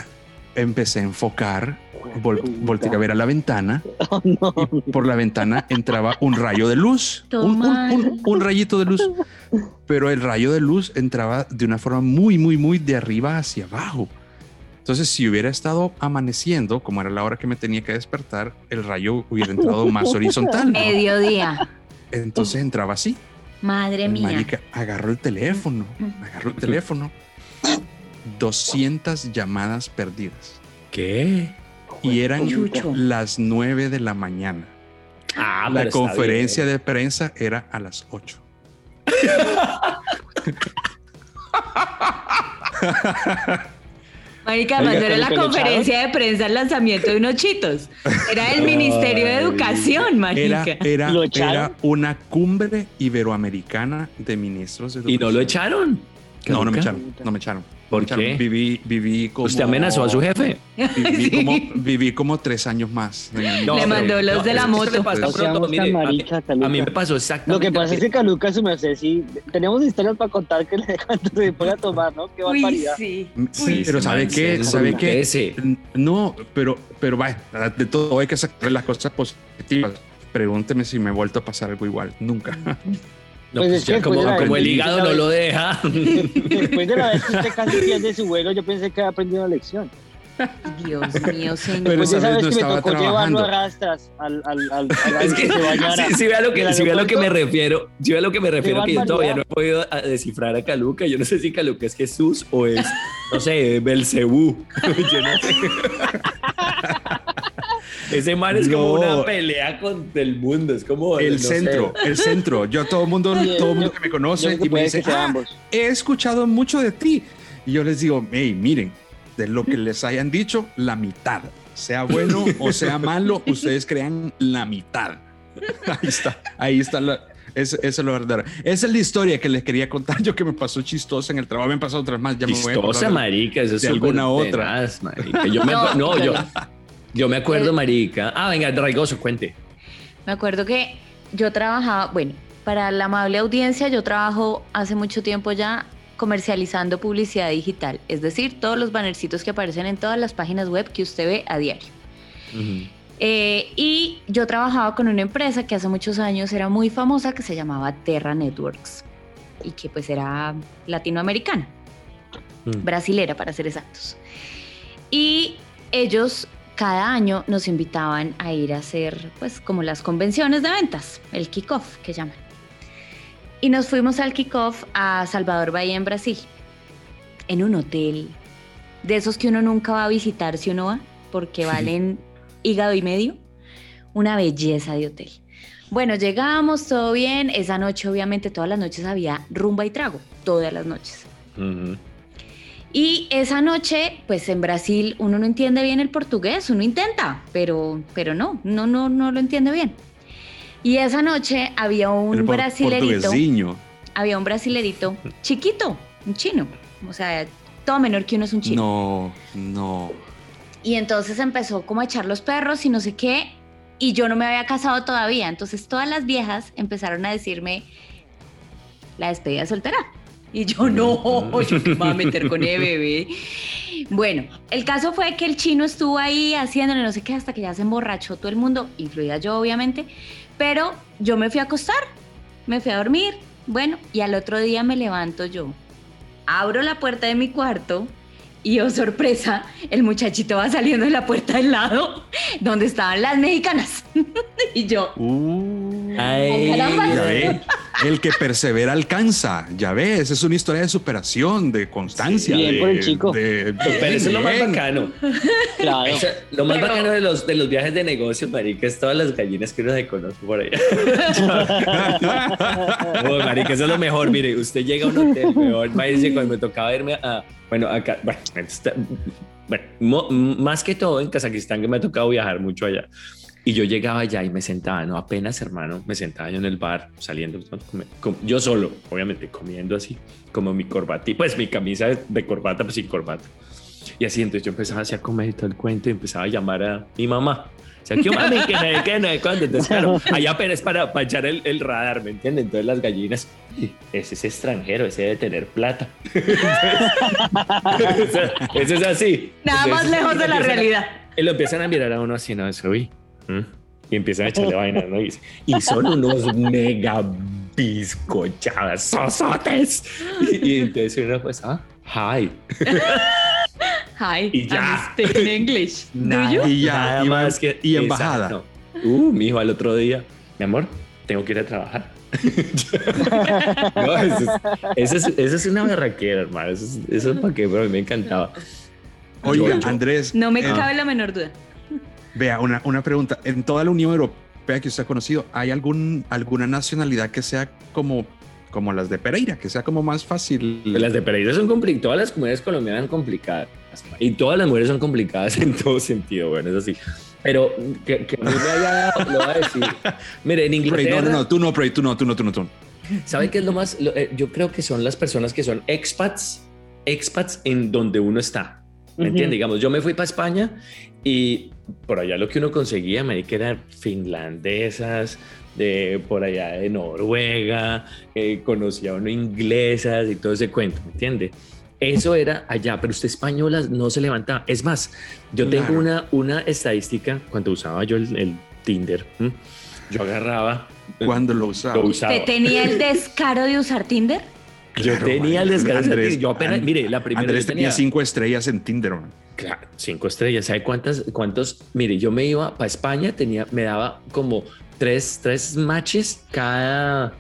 Empecé a enfocar, vol- volteé a ver a la ventana Oh, no. y por la ventana entraba un rayo de luz, un- un rayito de luz, pero el rayo de luz entraba de una forma muy, muy, muy de arriba hacia abajo. Entonces, si hubiera estado amaneciendo, como era la hora que me tenía que despertar, el rayo hubiera entrado más horizontal. Mediodía. Entonces entraba así. Madre El mía. marica agarró el teléfono, agarró el teléfono. 200 llamadas perdidas. ¿Qué? y eran Chucho. las 9 de la mañana. Ah, la conferencia bien. de prensa era a las 8. Marica, además no era ¿pero la conferencia de prensa el lanzamiento de unos chitos. Era el Ministerio de. Educación, marica. era, era una cumbre iberoamericana de ministros de ¿Y no lo educación. echaron? No, no me echaron. No me echaron. ¿Por qué? Viví, viví como. ¿Usted amenazó a su jefe? Viví, Sí. como, viví como tres años más. No, Le mandó los de la moto. No pronto, mire, a mí- a, me pasó exactamente. Lo que pasa es que Caluca, su merced, sí, tenemos historias para contar que le cuando se pone a tomar, ¿no? Qué Uy, barbaridad. sí. Sí, Uy, pero ¿sabe qué? ¿Sabe qué? ese. No, pero, pero vaya, de todo hay que sacar las cosas positivas. Pregúnteme si me he vuelto a pasar algo igual. Nunca. No, Pues pues es que ya como, de como el hígado no lo deja. Después de la vez que usted casi pierde su vuelo, yo pensé que había aprendido la lección. Dios mío, señor. Pero Pues esa vez no que me estaba tocó llevarlo trabajando. a rastras al, al, al, al Es que, se bañara. si, si ve a lo que, ¿Del si ve a lo que me refiero, si ve a lo que me refiero, que yo todavía no he podido a- descifrar a Caluca. Yo no sé si Caluca es Jesús o es, no sé, Belcebú. Yo no sé. Ese man es como No. una pelea contra el mundo. Es como El no sé. centro, el centro. Yo todo el mundo, Sí, todo el mundo que me conoce y me dice, "Ah, ambos. he escuchado mucho de ti. Y yo les digo, hey, miren, de lo que les hayan dicho, la mitad. Sea bueno o sea malo, ustedes crean la mitad. Ahí está, ahí está la... Es, eso es lo verdadero. Esa es la historia que les quería contar yo que me pasó chistosa en el trabajo. Me han pasado otras más. Ya me voy a Chistosa, marica. Eso es de alguna otra. tenaz, marica. Yo me, No, no, yo, yo me acuerdo, Eh, marica. Ah, venga, Raigoso, cuente. Me acuerdo que yo trabajaba, bueno, para la amable audiencia, yo trabajo hace mucho tiempo ya comercializando publicidad digital, es decir, todos los bannercitos que aparecen en todas las páginas web que usted ve a diario. Eh, y yo trabajaba con una empresa que hace muchos años era muy famosa que se llamaba Terra Networks y que pues era latinoamericana, Mm. brasilera para ser exactos. Y ellos cada año nos invitaban a ir a hacer pues como las convenciones de ventas, el kickoff que llaman. Y nos fuimos al kickoff a Salvador Bahía en Brasil, en un hotel, de esos que uno nunca va a visitar si uno va, porque valen hígado y medio. Una belleza de hotel. Bueno, llegamos, todo bien. Esa noche, obviamente, todas las noches había rumba y trago, todas las noches. Ujú. Y esa noche, pues en Brasil uno no entiende bien el portugués, uno intenta, pero, pero no, no, no, no lo entiende bien. Y esa noche había un brasilerito, había un brasilerito chiquito, un chino, o sea, todo menor que uno es un chino. No, no. Y entonces empezó como a echar los perros y no sé qué, y yo no me había casado todavía, entonces todas las viejas empezaron a decirme la despedida soltera. Y yo no, yo qué me voy a meter con el bebé. Bueno, el caso fue que el chino estuvo ahí haciéndole no sé qué hasta que ya se emborrachó todo el mundo, incluida yo obviamente, pero yo me fui a acostar, me fui a dormir, bueno, y al otro día me levanto yo, abro la puerta de mi cuarto y oh sorpresa, el muchachito va saliendo de la puerta del lado donde estaban las mexicanas. y yo, Uh, Ay, caramba. ya ve, el que persevera alcanza. Ya ves, es una historia de superación, de constancia. Sí, bien de- por el chico. de- Pero eso es lo más bacano. Claro. Lo más Pero- bacano de los, de los viajes de negocio, marica, es todas las gallinas que uno se conoce por allá. Oh, marica, eso es lo mejor. Mire, usted llega a un hotel, cuando me tocaba irme a... Bueno, acá... Bueno, más que todo en Kazajistán, que me ha tocado viajar mucho allá. Y yo llegaba allá y me sentaba, no apenas, hermano, me sentaba yo en el bar, saliendo, yo solo, obviamente, comiendo así, como mi corbata, y pues mi camisa de, corbata, pues sin corbata. Y así, entonces yo empezaba así a comer todo el cuento y empezaba a llamar a mi mamá. O sea, ¿qué mami? ¿Qué no? ¿Qué no? ¿Cuándo? Entonces, claro, allá apenas para, para echar el, el radar, ¿me entienden? Entonces las gallinas, ese es extranjero, ese debe tener plata. eso, eso es así. nada más Entonces, lejos de la a- realidad. y lo empiezan a mirar a uno así, ¿no? Eso, uy. ¿mm? Y empiezan a echarle vainas, ¿no? Y, y son unos mega bizcochadas, sosotes. Y, y entonces uno pues, ah, hi. Hi, Y ya. I'm speaking English. Do you? Y ya, Nada y, más que... y embajada. Exacto. Uh, mi hijo al otro día, mi amor, tengo que ir a trabajar. no, eso es, eso es, eso es una berraquera, hermano. Eso es, eso es para qué, pero a mí me encantaba. Oiga, Yo- yo- Andrés, No me eh, cabe la menor duda. vea, una, una pregunta. En toda la Unión Europea que usted ha conocido, ¿hay algún, alguna nacionalidad que sea como, como las de Pereira, que sea como más fácil? Las de Pereira son complicadas. Todas las comunidades colombianas son complicadas. Y todas las mujeres son complicadas en todo sentido, bueno, es así. Pero que, que a mí me haya dado, lo voy a decir. Mire, en Inglaterra, no, no, no, tú no, Prey, tú no, tú no, tú no, tú no. ¿sabe qué es lo más? lo- eh, yo creo que son las personas que son expats, expats en donde uno está. ¿Me Ujú. entiende? Digamos, yo me fui para España y por allá lo que uno conseguía, me que eran finlandesas, de por allá de Noruega, eh, conocía uno inglesas y todo ese cuento, ¿me entiende? Eso era allá, pero usted españolas no se levantaba. Es más, yo Claro. tengo una, una estadística cuando usaba yo el, el Tinder. ¿m? Yo agarraba. ¿Cuándo lo usaba? Lo usaba. ¿Te tenía el descaro de usar Tinder? Yo Claro, tenía el man. descanso. Andrés, yo apenas, And- mire, la primera Andrés yo tenía cinco estrellas en Tinder, man. Claro, cinco estrellas. ¿Sabe cuántas? ¿Cuántos? Mire, yo me iba para España, tenía, me daba como tres, tres matches cada,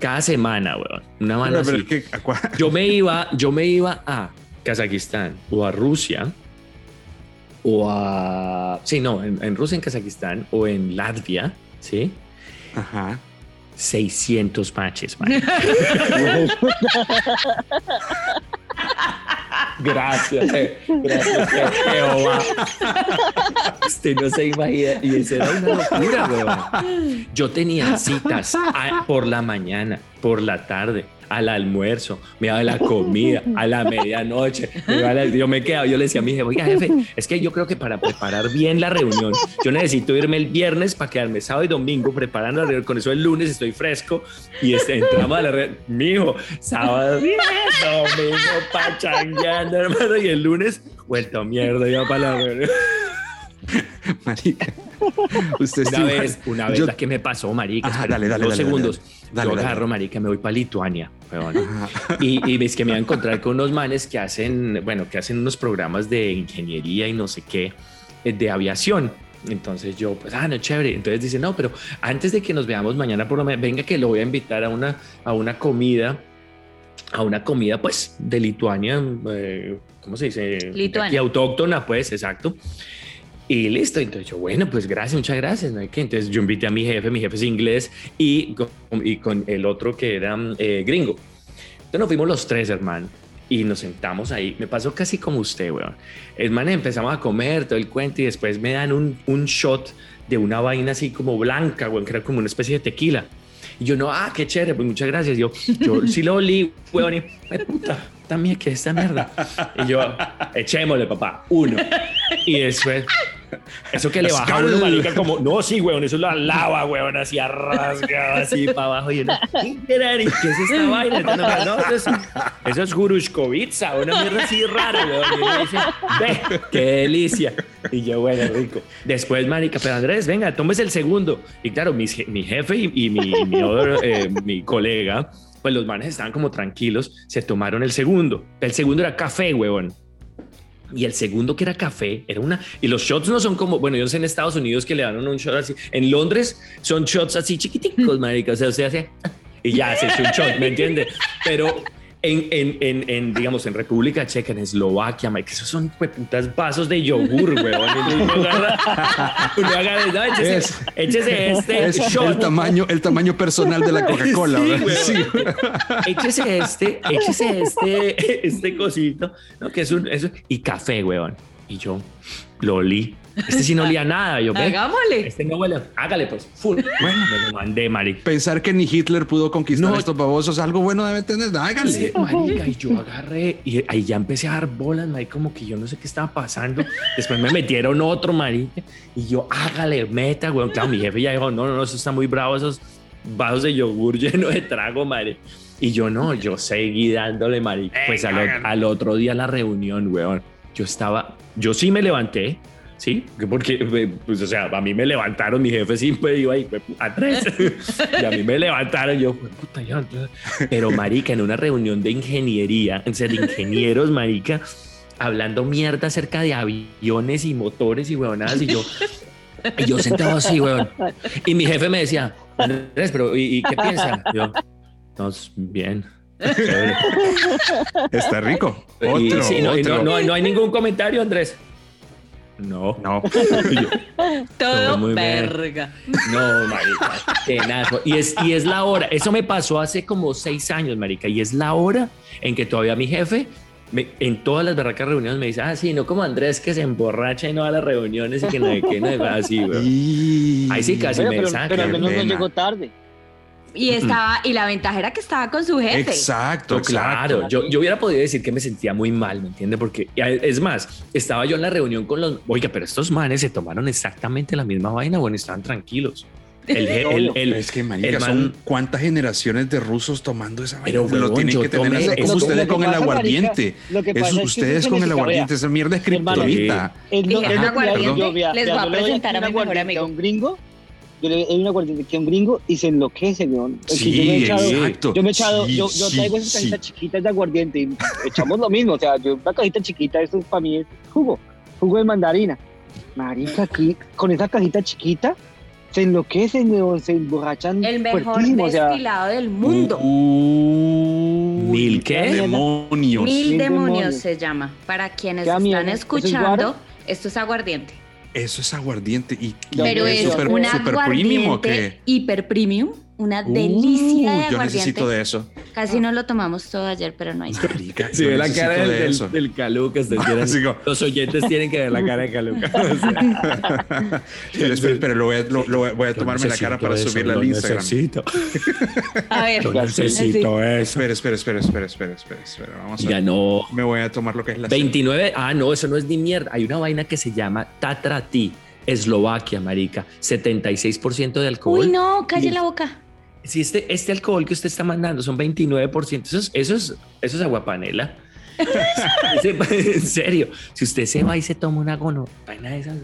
cada semana, weón. Una mano Pero así. es que, ¿a cua- Yo me iba, yo me iba a Kazajistán o a Rusia o a, sí, no, en, en Rusia, en Kazajistán o en Latvia, sí. Ajá. 600 matches, man. Gracias, eh, gracias, eh, Jehová. Usted no se imagina, y eso era una locura, weón. Yo tenía citas a- por la mañana, por la tarde, al almuerzo, me daba la comida, a la medianoche. me iba a la- yo me quedaba, yo le decía a mi jefe, oiga, jefe, es que yo creo que para preparar bien la reunión, yo necesito irme el viernes para quedarme sábado y domingo preparando la reunión. Con eso el lunes estoy fresco y entramos a la reunión. Mijo, sábado domingo pachangueando, hermano, y el lunes, vuelto mierda, ya para la reunión. Marica. Usted Una vez, una vez yo- la que me pasó, marica, Ajá, espera, dale, dale, dos dale, segundos. dale, dale, yo dale. agarro, marica, me voy para Lituania. Y, y es que me iba a encontrar con unos manes que hacen, bueno, que hacen unos programas de ingeniería y no sé qué, eh, de aviación. Entonces yo, pues, ah, no, chévere. Entonces dice, no, pero antes de que nos veamos mañana por lo menos, venga que lo voy a invitar a una, a una comida, a una comida, pues, de Lituania, eh, ¿cómo se dice? Lituania. Y autóctona, pues, exacto. Y listo, entonces yo, bueno, pues gracias, muchas gracias, ¿no hay qué? Entonces yo invité a mi jefe, mi jefe es inglés, y con, y con el otro que era eh, gringo. Entonces nos fuimos los tres, hermano, y nos sentamos ahí. Me pasó casi como usted, weón. El man empezamos a comer todo el cuento y después me dan un, un shot de una vaina así como blanca, weón, que era como una especie de tequila. Y yo, no, ah, qué chévere, pues muchas gracias. Yo, yo sí lo olí, weón, y "Eh, puta, también que esta mierda. Y yo, echémosle, papá, uno. Y después, eso que le baja a marica, como, no, sí, weón, eso es la lava, weón, así arrasgado, así para abajo. Y uno, ¿qué era? ¿Y ¿qué es esta vaina? No, no, eso es, eso es Gurushkovica, una mierda así rara, weón. Y uno dice, ve, qué delicia. Y yo, bueno, rico. Después, marica, pero Andrés, venga, tomes el segundo. Y claro, mi, mi jefe y, y mi, mi, otro, eh, mi colega, pues los manes estaban como tranquilos, se tomaron el segundo. El segundo era café, huevón. Y el segundo que era café, era una... Y los shots no son como, bueno, yo sé en Estados Unidos que le dan un shot así. En Londres son shots así chiquiticos, marica. O sea, se hace... Y ya se echa un shot, ¿me entiende? Pero en, en, en, en, digamos, en República Checa, en Eslovaquia, marica, esos son putas vasos de yogur. Y uno agarra, échese, Es- échese este Es shot. el tamaño, el tamaño personal de la Coca-Cola. Sí. Sí. échese este, échese este, este cosito, ¿no? Que es un, eso, y café, weón. Y yo lo olí. Este sí no olía nada. Yo, ve, Hagámosle. este no huele. Hágale, pues. Full. Bueno, me lo mandé, marica. Pensar que ni Hitler pudo conquistar No. estos babosos, algo bueno debe tener. Háganle. Sí, marica, y yo agarré y ahí ya empecé a dar bolas, marica, como que yo no sé qué estaba pasando. Después me metieron otro, marica, y yo, hágale, meta, weón. Claro, mi jefe ya dijo, no, no, no, eso está muy bravo, esos vasos de yogur lleno de trago, marica. Y yo, no, yo seguí dándole, marica. Pues al, al otro día la reunión, weón, yo estaba, yo sí me levanté, ¿sí? Porque, pues, o sea, a mí me levantaron, mi jefe siempre iba ahí, pues, a tres. y a mí me levantaron, yo, puta, ya. ya. Pero, marica, en una reunión de ingeniería, en ser ingenieros, marica, hablando mierda acerca de aviones y motores y huevonadas, y yo, y yo sentado así, weón. Y mi jefe me decía, Andrés, pero ¿y, y qué piensa? Yo, no, bien. chévere". Está rico. Y- Otro, sí, no, y no, otro. no, no hay ningún comentario, Andrés. No. No. Todo Todo muy bien. verga. No, marica, tenazo. Y es, y es la hora, eso me pasó hace como seis años, marica, y es la hora en que todavía mi jefe, me- en todas las barracas reuniones me dice, ah, sí, no como Andrés que se emborracha y no va a las reuniones y que no de qué, no de así, güey. Ahí sí casi Bueno, me pero, saca. pero al menos no llegó tarde. Y estaba, y la ventaja era que estaba con su jefe. Exacto, claro, exacto. yo, yo hubiera podido decir que me sentía muy mal, ¿me entiende? Porque es más, estaba yo en la reunión con los, oiga, pero estos manes se tomaron exactamente la misma vaina, bueno, estaban tranquilos. El, el, el- es que, marica, el man- son cuántas generaciones de rusos tomando esa Pero, vaina. Lo huevón, tienen yo que tener tomé- eso- como lo ustedes lo con el aguardiente. lo es ustedes con el aguardiente, esa mierda es. Es lo- es lo que aguardiente, les voy a presentar a mi mejor amigo. un gringo, yo le doy un aguardiente aquí a un gringo y se enloquece, weón. Es que Sí, yo me he echado, exacto. yo me he echado, Sí, yo, yo sí, traigo esas sí. cajitas chiquitas de aguardiente y echamos lo mismo. O sea, yo una cajita chiquita, esto para mí es jugo, jugo de mandarina. Marica, aquí con esa cajita chiquita se enloquecen, weón, se emborrachan El mejor fuertísimo, o sea, destilado del mundo. Uy, ¿Mil qué? Demonios. Mil demonios se llama. Para quienes están mierda. ¿Eso es escuchando, esto es aguardiente. Eso es aguardiente. Y, y Pero ¿es es super, un super premium o qué? hiper premium, una delicia de Uh, Yo necesito aguardiente. de eso. Casi no lo tomamos todo ayer, pero no hay. Marica, Sí, yo ve la cara del, de del, eso. del Caluca. ustedes tienen- Así como- los oyentes tienen que ver la cara de Caluca. O sea, Pero espera, espera, lo voy a, lo- lo voy a- voy a yo tomarme la cara para eso, subirla al Instagram. Necesito, A ver, yo necesito eso. Espera, espera, espera, espera, espera, espera, espera. Vamos a Ya no. Me voy a tomar lo que es la 29. Ah, no, eso no es ni mierda. Hay una vaina que se llama Tatra Tea, Eslovaquia, marica. 76% de alcohol. Uy, no, calle la boca. Si este, este alcohol que usted está mandando son 29%, eso es, eso es, eso es agua panela. Ese- en serio, si usted se va y se toma una gono, vaina de esas.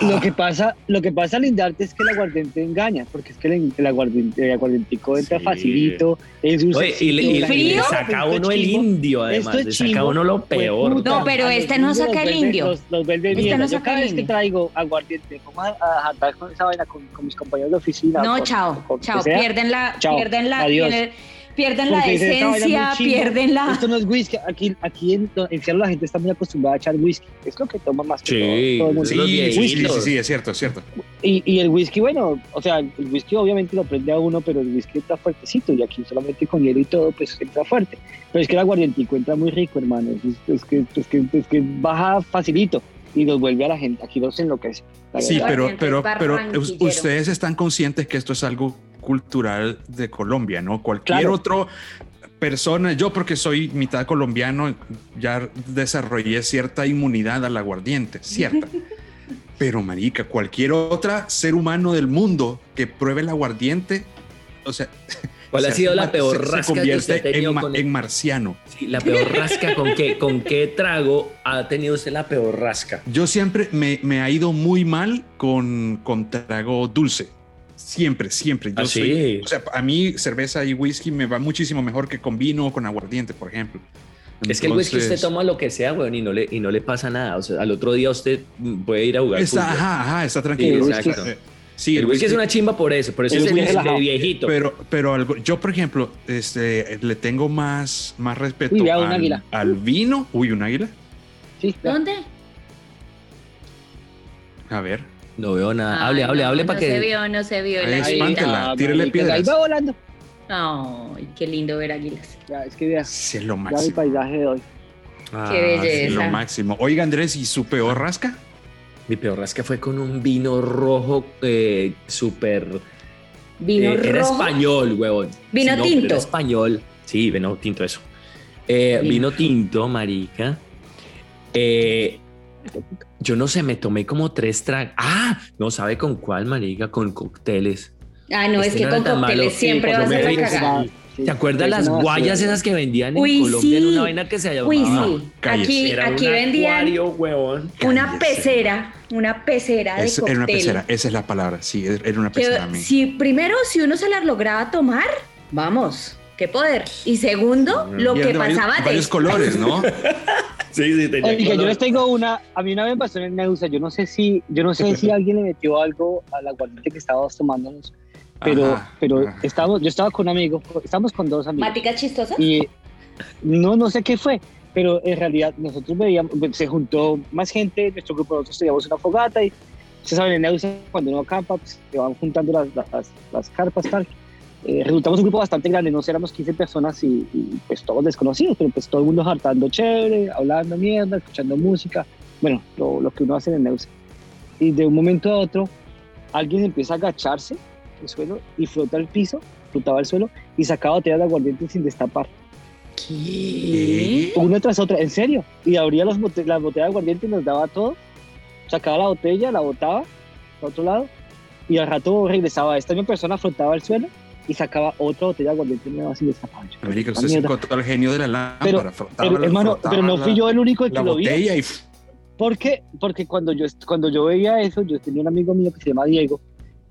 Lo que pasa, lo que pasa, Lindarte, es que el aguardiente engaña, porque es que el, el aguardiente, el aguardientico entra Sí. facilito, es Oye, y, le- y- dulcecito, y le saca a uno el indio, además. Esto es Le saca a chimbo. uno lo peor. Puta, No, pero a este no saca el indio. Los, los vuelve Este mierda. no Yo saca cada el vez que indio. traigo aguardiente, como a, a jantar con esa vaina con, con mis compañeros de oficina. No, con- chao, con chao. sea, Pierden la, Chao, pierden la, adiós. pierden, pierden la porque dicen, "Esta vaina es muy esencia, chimbo". pierden la. Esto no es whisky. Aquí, aquí en, en Seattle la gente está muy acostumbrada a echar whisky. Es lo que toma más que Sí, todo, todo el mundo. Sí, sí, sí, sí, sí, es cierto, es cierto. Y, y el whisky, bueno, o sea, el whisky obviamente lo prende a uno, pero el whisky entra fuertecito y aquí solamente con hielo y todo, pues entra fuerte. Pero es que el aguardientico entra muy rico, hermano. Es, es que, es, que, es que baja facilito y los vuelve a la gente. Aquí los enloquece. la Sí, pero, pero, pero ustedes están conscientes que esto es algo cultural de Colombia, ¿no? Cualquier Claro. otro persona, yo porque soy mitad colombiano, ya desarrollé cierta inmunidad al aguardiente, cierta. Pero, marica, cualquier otra ser humano del mundo que pruebe el aguardiente, o sea, ¿Cuál ha sido la peor se- se rasca que usted ha convierte tenido en marciano. Sí, la peor rasca, ¿con qué, ¿con qué trago ha tenido usted la peor rasca? Yo siempre me, me ha ido muy mal con, con trago dulce. Siempre, siempre. Yo ¿Ah, soy, sí? o sea, a mí cerveza y whisky me va muchísimo mejor que con vino o con aguardiente, por ejemplo. Es que el whisky usted toma lo que sea, weón, y no le, y no le pasa nada. O sea, al otro día usted puede ir a jugar Está, fútbol. ajá, ajá, está Sí, tranquilo. exacto. Sí, el whisky es una chimba por eso, por eso El es el whisky es de relajado. viejito. Pero, pero algo, yo, por ejemplo, este, le tengo más, más respeto Uy, vea, un al, al vino. Uy, un águila. Sí. ¿Dónde? A ver, no veo nada. Ay, hable, hable, no, hable para no que. se vio, no se vio. espántela. Ah, tírele piedras. Ahí va volando. Ay, qué lindo ver águilas. Ya, es que sí, es lo ya el máximo. paisaje de hoy. Ah, Qué belleza. Es lo máximo. Oiga, Andrés, ¿y su peor rasca? Mi peor rasca fue con un vino rojo eh, súper. Vino eh, Era rojo. español, huevón. Vino no, tinto. Era español. Sí, vino tinto, eso. Eh, Vino. vino tinto, marica. Eh, yo no sé, me tomé como tres tragos. Ah, no sabe con cuál, marica, con cócteles. Ah, no, es Este que no con cócteles malo. siempre Sí, va a la cagada. ¿Te acuerdas las guayas esas que vendían en Uy, Colombia en una vaina que se llamaba? Uy, Ah, sí. Aquí, aquí un vendían acuario, huevón. una Cállese. pecera, una pecera de Es- era una pecera, esa es la palabra. Sí, era una que pecera a mí. si primero, si uno se la lograba tomar, vamos, qué poder. Y segundo, lo Y que de varios, pasaba varios colores, ¿no? Sí, sí, tenía Oiga, yo les tengo una, a mí una vez me pasó en Neusa, yo no sé si, yo no sé si alguien le metió algo al aguardiente que estábamos tomándonos, pero, Ajá, pero ajá. estábamos, yo estaba con un amigo, estábamos con dos amigos. ¿Mática chistosa? Y no, no sé qué fue, pero en realidad nosotros veíamos, se juntó más gente, nuestro grupo nosotros teníamos una fogata y ustedes saben, en Neusa cuando uno acampa, pues, se van juntando las, las, las carpas, tal. Eh, resultamos un grupo bastante grande, no éramos 15 personas y, y, pues todos desconocidos, pero pues todo el mundo hartando chévere, hablando mierda, escuchando música, bueno, lo, lo que uno hace en Neusa. Y de un momento a otro, alguien empieza a agacharse el suelo y flota el piso, flotaba el suelo y sacaba botellas de aguardiente sin destapar ¿Qué? una tras otra, en serio. Y abría los bote- las botellas de aguardiente y nos daba todo. Sacaba la botella, la botaba a otro lado y al rato regresaba. Esta misma persona flotaba el suelo y sacaba otra botella de aguardiente nueva sin destapar. Yo, América, "Esta usted se mierda". encontró al genio de la lámpara. Pero- Pero, hermano, pero no fui yo el único el que lo vi. y ¿Por qué? Porque cuando yo, cuando yo veía eso, yo tenía un amigo mío que se llama Diego,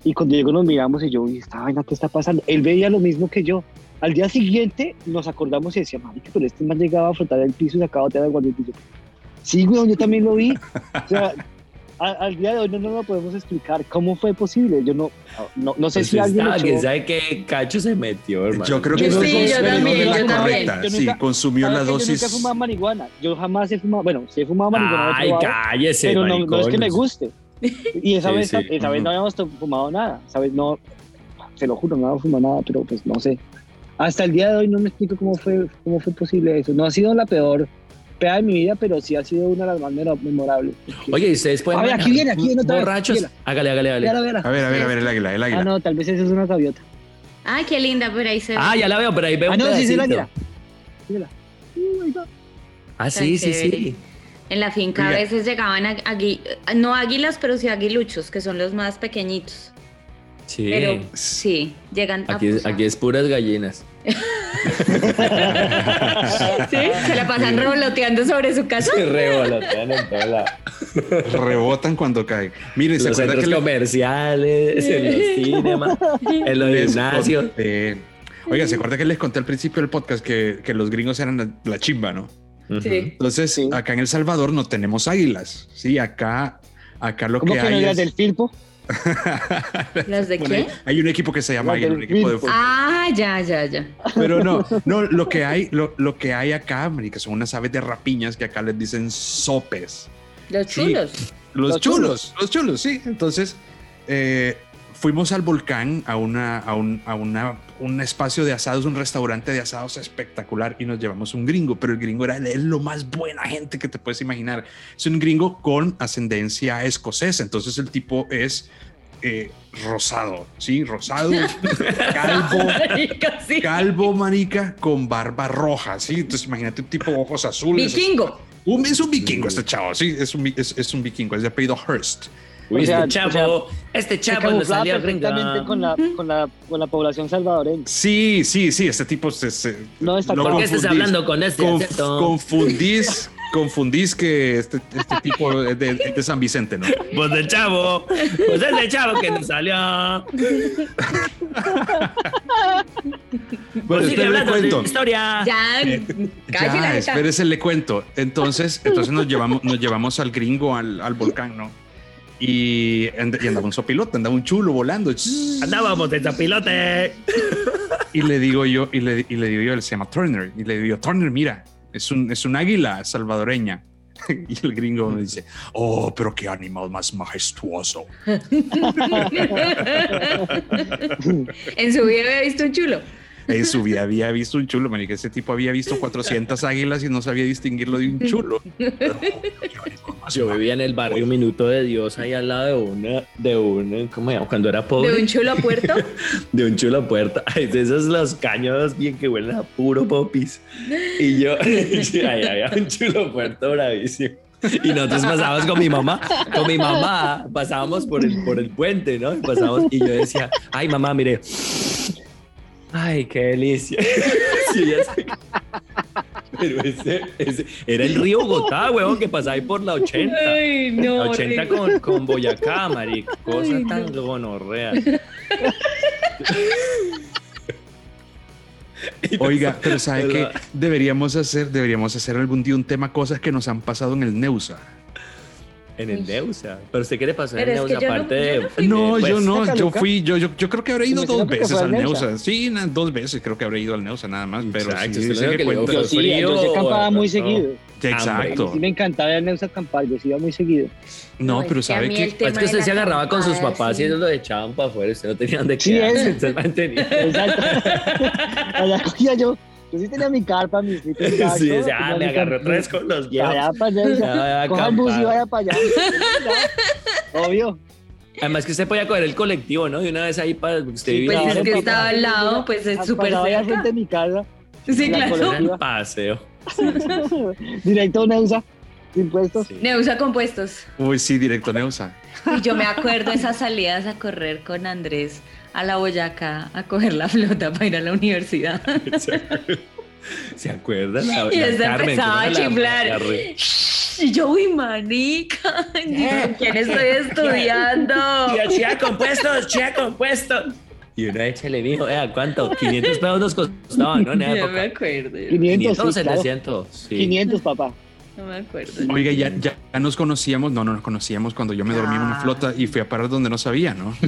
y cuando Diego nos miramos y yo, uy, esta vaina, ¿qué está pasando? Él veía lo mismo que yo. Al día siguiente nos acordamos y decía, marica, pero este man llegaba a flotar el piso y sacaba botella de aguardiente. Y yo, sí, weón, yo también lo vi. O sea, a- al día de hoy no lo podemos explicar cómo fue posible. Yo no, no, no sé Pues si alguien estaba, echó- ¿Quién sabe qué cacho se metió, hermano? yo creo que Yo no sí, consumió yo la también, dosis yo también. correcta. Yo Sí, nunca- consumió ¿Sabes la que Yo nunca he dosis. fumado marihuana. Yo jamás he fumado, bueno, sí he fumado marihuana. Ay, probado, cállese, pero no, no es que me guste. Y esa Sí, vez, sí. esa vez no habíamos fumado nada, ¿sabes? No, se lo juro, no habíamos fumado nada, pero pues no sé. Hasta el día de hoy no me explico cómo fue, cómo fue posible eso. No ha sido la peor peda de mi vida, pero sí ha sido una de las más memorables. porque- Oye, ¿y ustedes pueden. A ver, aquí viene, aquí viene otra vez, Borrachos. mira. Hágale, hágale, hágale. A ver, a ver, a ver, el águila, el águila. Ah, no, tal vez eso es una gaviota. Ay, qué linda, pero ahí se ve. Ah, ya la veo, pero ahí veo Ah, un no, sí, sí, la pedacito. mira. Mírala. Uh. Ah, sí, sí, sí. En la finca a veces llegaban a- agui- no águilas, pero sí aguiluchos, que son los más pequeñitos. Sí. Pero sí, llegan a Aquí, es- posar. aquí es puras gallinas. ¿Sí? Se la pasan revoloteando sobre su casa. Se revolotean en todo lado. Rebotan cuando caen. Miren, ¿se Los acuerda centros que le- comerciales, en los cinemas, en los gimnasios. Oiga, ¿se acuerda que les conté al principio del podcast que, que los gringos eran la, la chimba, no? Sí. Entonces, Sí. acá en El Salvador no tenemos águilas. Sí, acá, acá lo ¿Cómo que que no hay eras es... del Filpo? ¿Las de Bueno, qué? Hay un equipo que se llama Águila, un equipo de fútbol. Ah, ya, ya, ya. Pero no, no, lo que hay, lo, lo que hay acá, marica, son unas aves de rapiñas que acá les dicen sopes. Los Sí. chulos. Los, Los chulos, los chulos, sí. Entonces, eh, fuimos al volcán, a, una, a, un, a una, un espacio de asados, un restaurante de asados espectacular y nos llevamos un gringo, pero el gringo era es lo más buena gente que te puedes imaginar. Es un gringo con ascendencia escocesa, entonces el tipo es eh, rosado, ¿sí? Rosado, calvo. Sí. Calvo, manica, con barba roja, ¿sí? Entonces imagínate un tipo de ojos azules. Vikingo. Un, es un vikingo este chavo, sí, es un, es un vikingo, es de apellido Hearst. Uy, O sea, este o chavo, este Se chavo no camuflaba salía perfectamente con la, con, la, con la población salvadoreña. Sí, sí, sí, este tipo se... se- No está lo ¿Por qué estás confundís. hablando con este Conf- confundís, confundís que este, este tipo es de, San Vicente, ¿no? Pues del chavo, pues es del chavo que nos salió. Bueno, Pues le de cuento. historia. Ya, cállate la Ya, espérese, le cuento. Entonces, entonces nos llevamos, nos llevamos al gringo al, al volcán, ¿no? Y, and- y andaba un sopilote, andaba un chulo volando. Andábamos de zapilote. Y le digo yo, y le, y le digo yo, él se llama Turner, y le digo, Turner, mira, es un, es un águila salvadoreña. Y el gringo me dice, oh, pero qué animal más majestuoso. En su vida había visto un chulo. En su vida había visto un chulo, que ese tipo había visto 400 águilas y no sabía distinguirlo de un chulo. Yo vivía en el barrio Minuto de Dios, ahí al lado de una, de una, ¿cómo se llama? Cuando era pobre. De un chulo a puerto. de un chulo a puerta. Ay, de esos los caños bien que huelen a puro popis. Y yo, ahí había un chulo a puerto bravísimo. Y nosotros pasábamos con mi mamá, con mi mamá, pasábamos por el, por el puente, ¿no? Y pasábamos, y yo decía, ay mamá, mire, ay, qué delicia. Sí, ya sé. Pero ese, ese- era el río Bogotá, huevón, que pasaba ahí por la 80. Ay, no. La 80 horrible. con, con Boyacá, marico. Cosa Ay, tan no. gonorrea. Oiga, pero ¿sabe qué? Deberíamos hacer, deberíamos hacer algún día un tema, cosas que nos han pasado en el Neusa. En el Neusa. Pero usted quiere pasar en Pero el Neusa no- aparte yo de. no fui. No, pues, yo no, ¿saca, yo fui, yo, yo, yo creo que habré ido Me dos veces al Neusa. Neusa. Sí, na- dos veces creo que habré ido al Neusa nada más, pero Exacto, sí, lo que cuenta- Yo sí, frío yo sí acampaba muy o- seguido. Exacto. Sí me encantaba ir al Neusa acampar, yo sí iba muy seguido. No, pero sabe que el Es que usted se agarraba con sus papás sí. y ellos lo echaban para afuera. Usted no tenía dónde Sí, quedarse. eso. Usted mantenía. Exacto. Allá cogía yo, yo sí tenía mi carpa, mi sleeping bag, Sí, todo, decía, ah, me mi agarró tres con los allá, viejos. para allá, o sea, Ya, ya, coja el bus y vaya para allá. Obvio. Además que usted podía coger el colectivo, ¿no? De una vez ahí para usted Sí, vivía Pues es que estaba al lado, pues es súper ya cerca. frente a mi casa, Sí, la claro. paseo. directo a Neusa, sin puestos. Sí. Neusa compuestos. Uy, sí, directo a Neusa. Y yo me acuerdo esas salidas a correr con Andrés a la Boyacá a coger la flota para ir a la universidad. ¿Se acuerda? La, Y la Carmen, empezaba a la- chiflar. la Y yo, uy, manica, ¿con quién estoy estudiando? Chía compuestos, chía compuestos. Y una vez le dijo, vea, ¿cuánto? 500 pesos nos costaban, ¿no? En esa Ya me época. acuerdo, 500, 500 sí, claro. 700. Sí. 500, papá. no me acuerdo. Oiga, ya, ya, ya nos conocíamos, no, no nos conocíamos cuando yo me dormí en una Ah. flota y fui a parar donde no sabía, ¿no?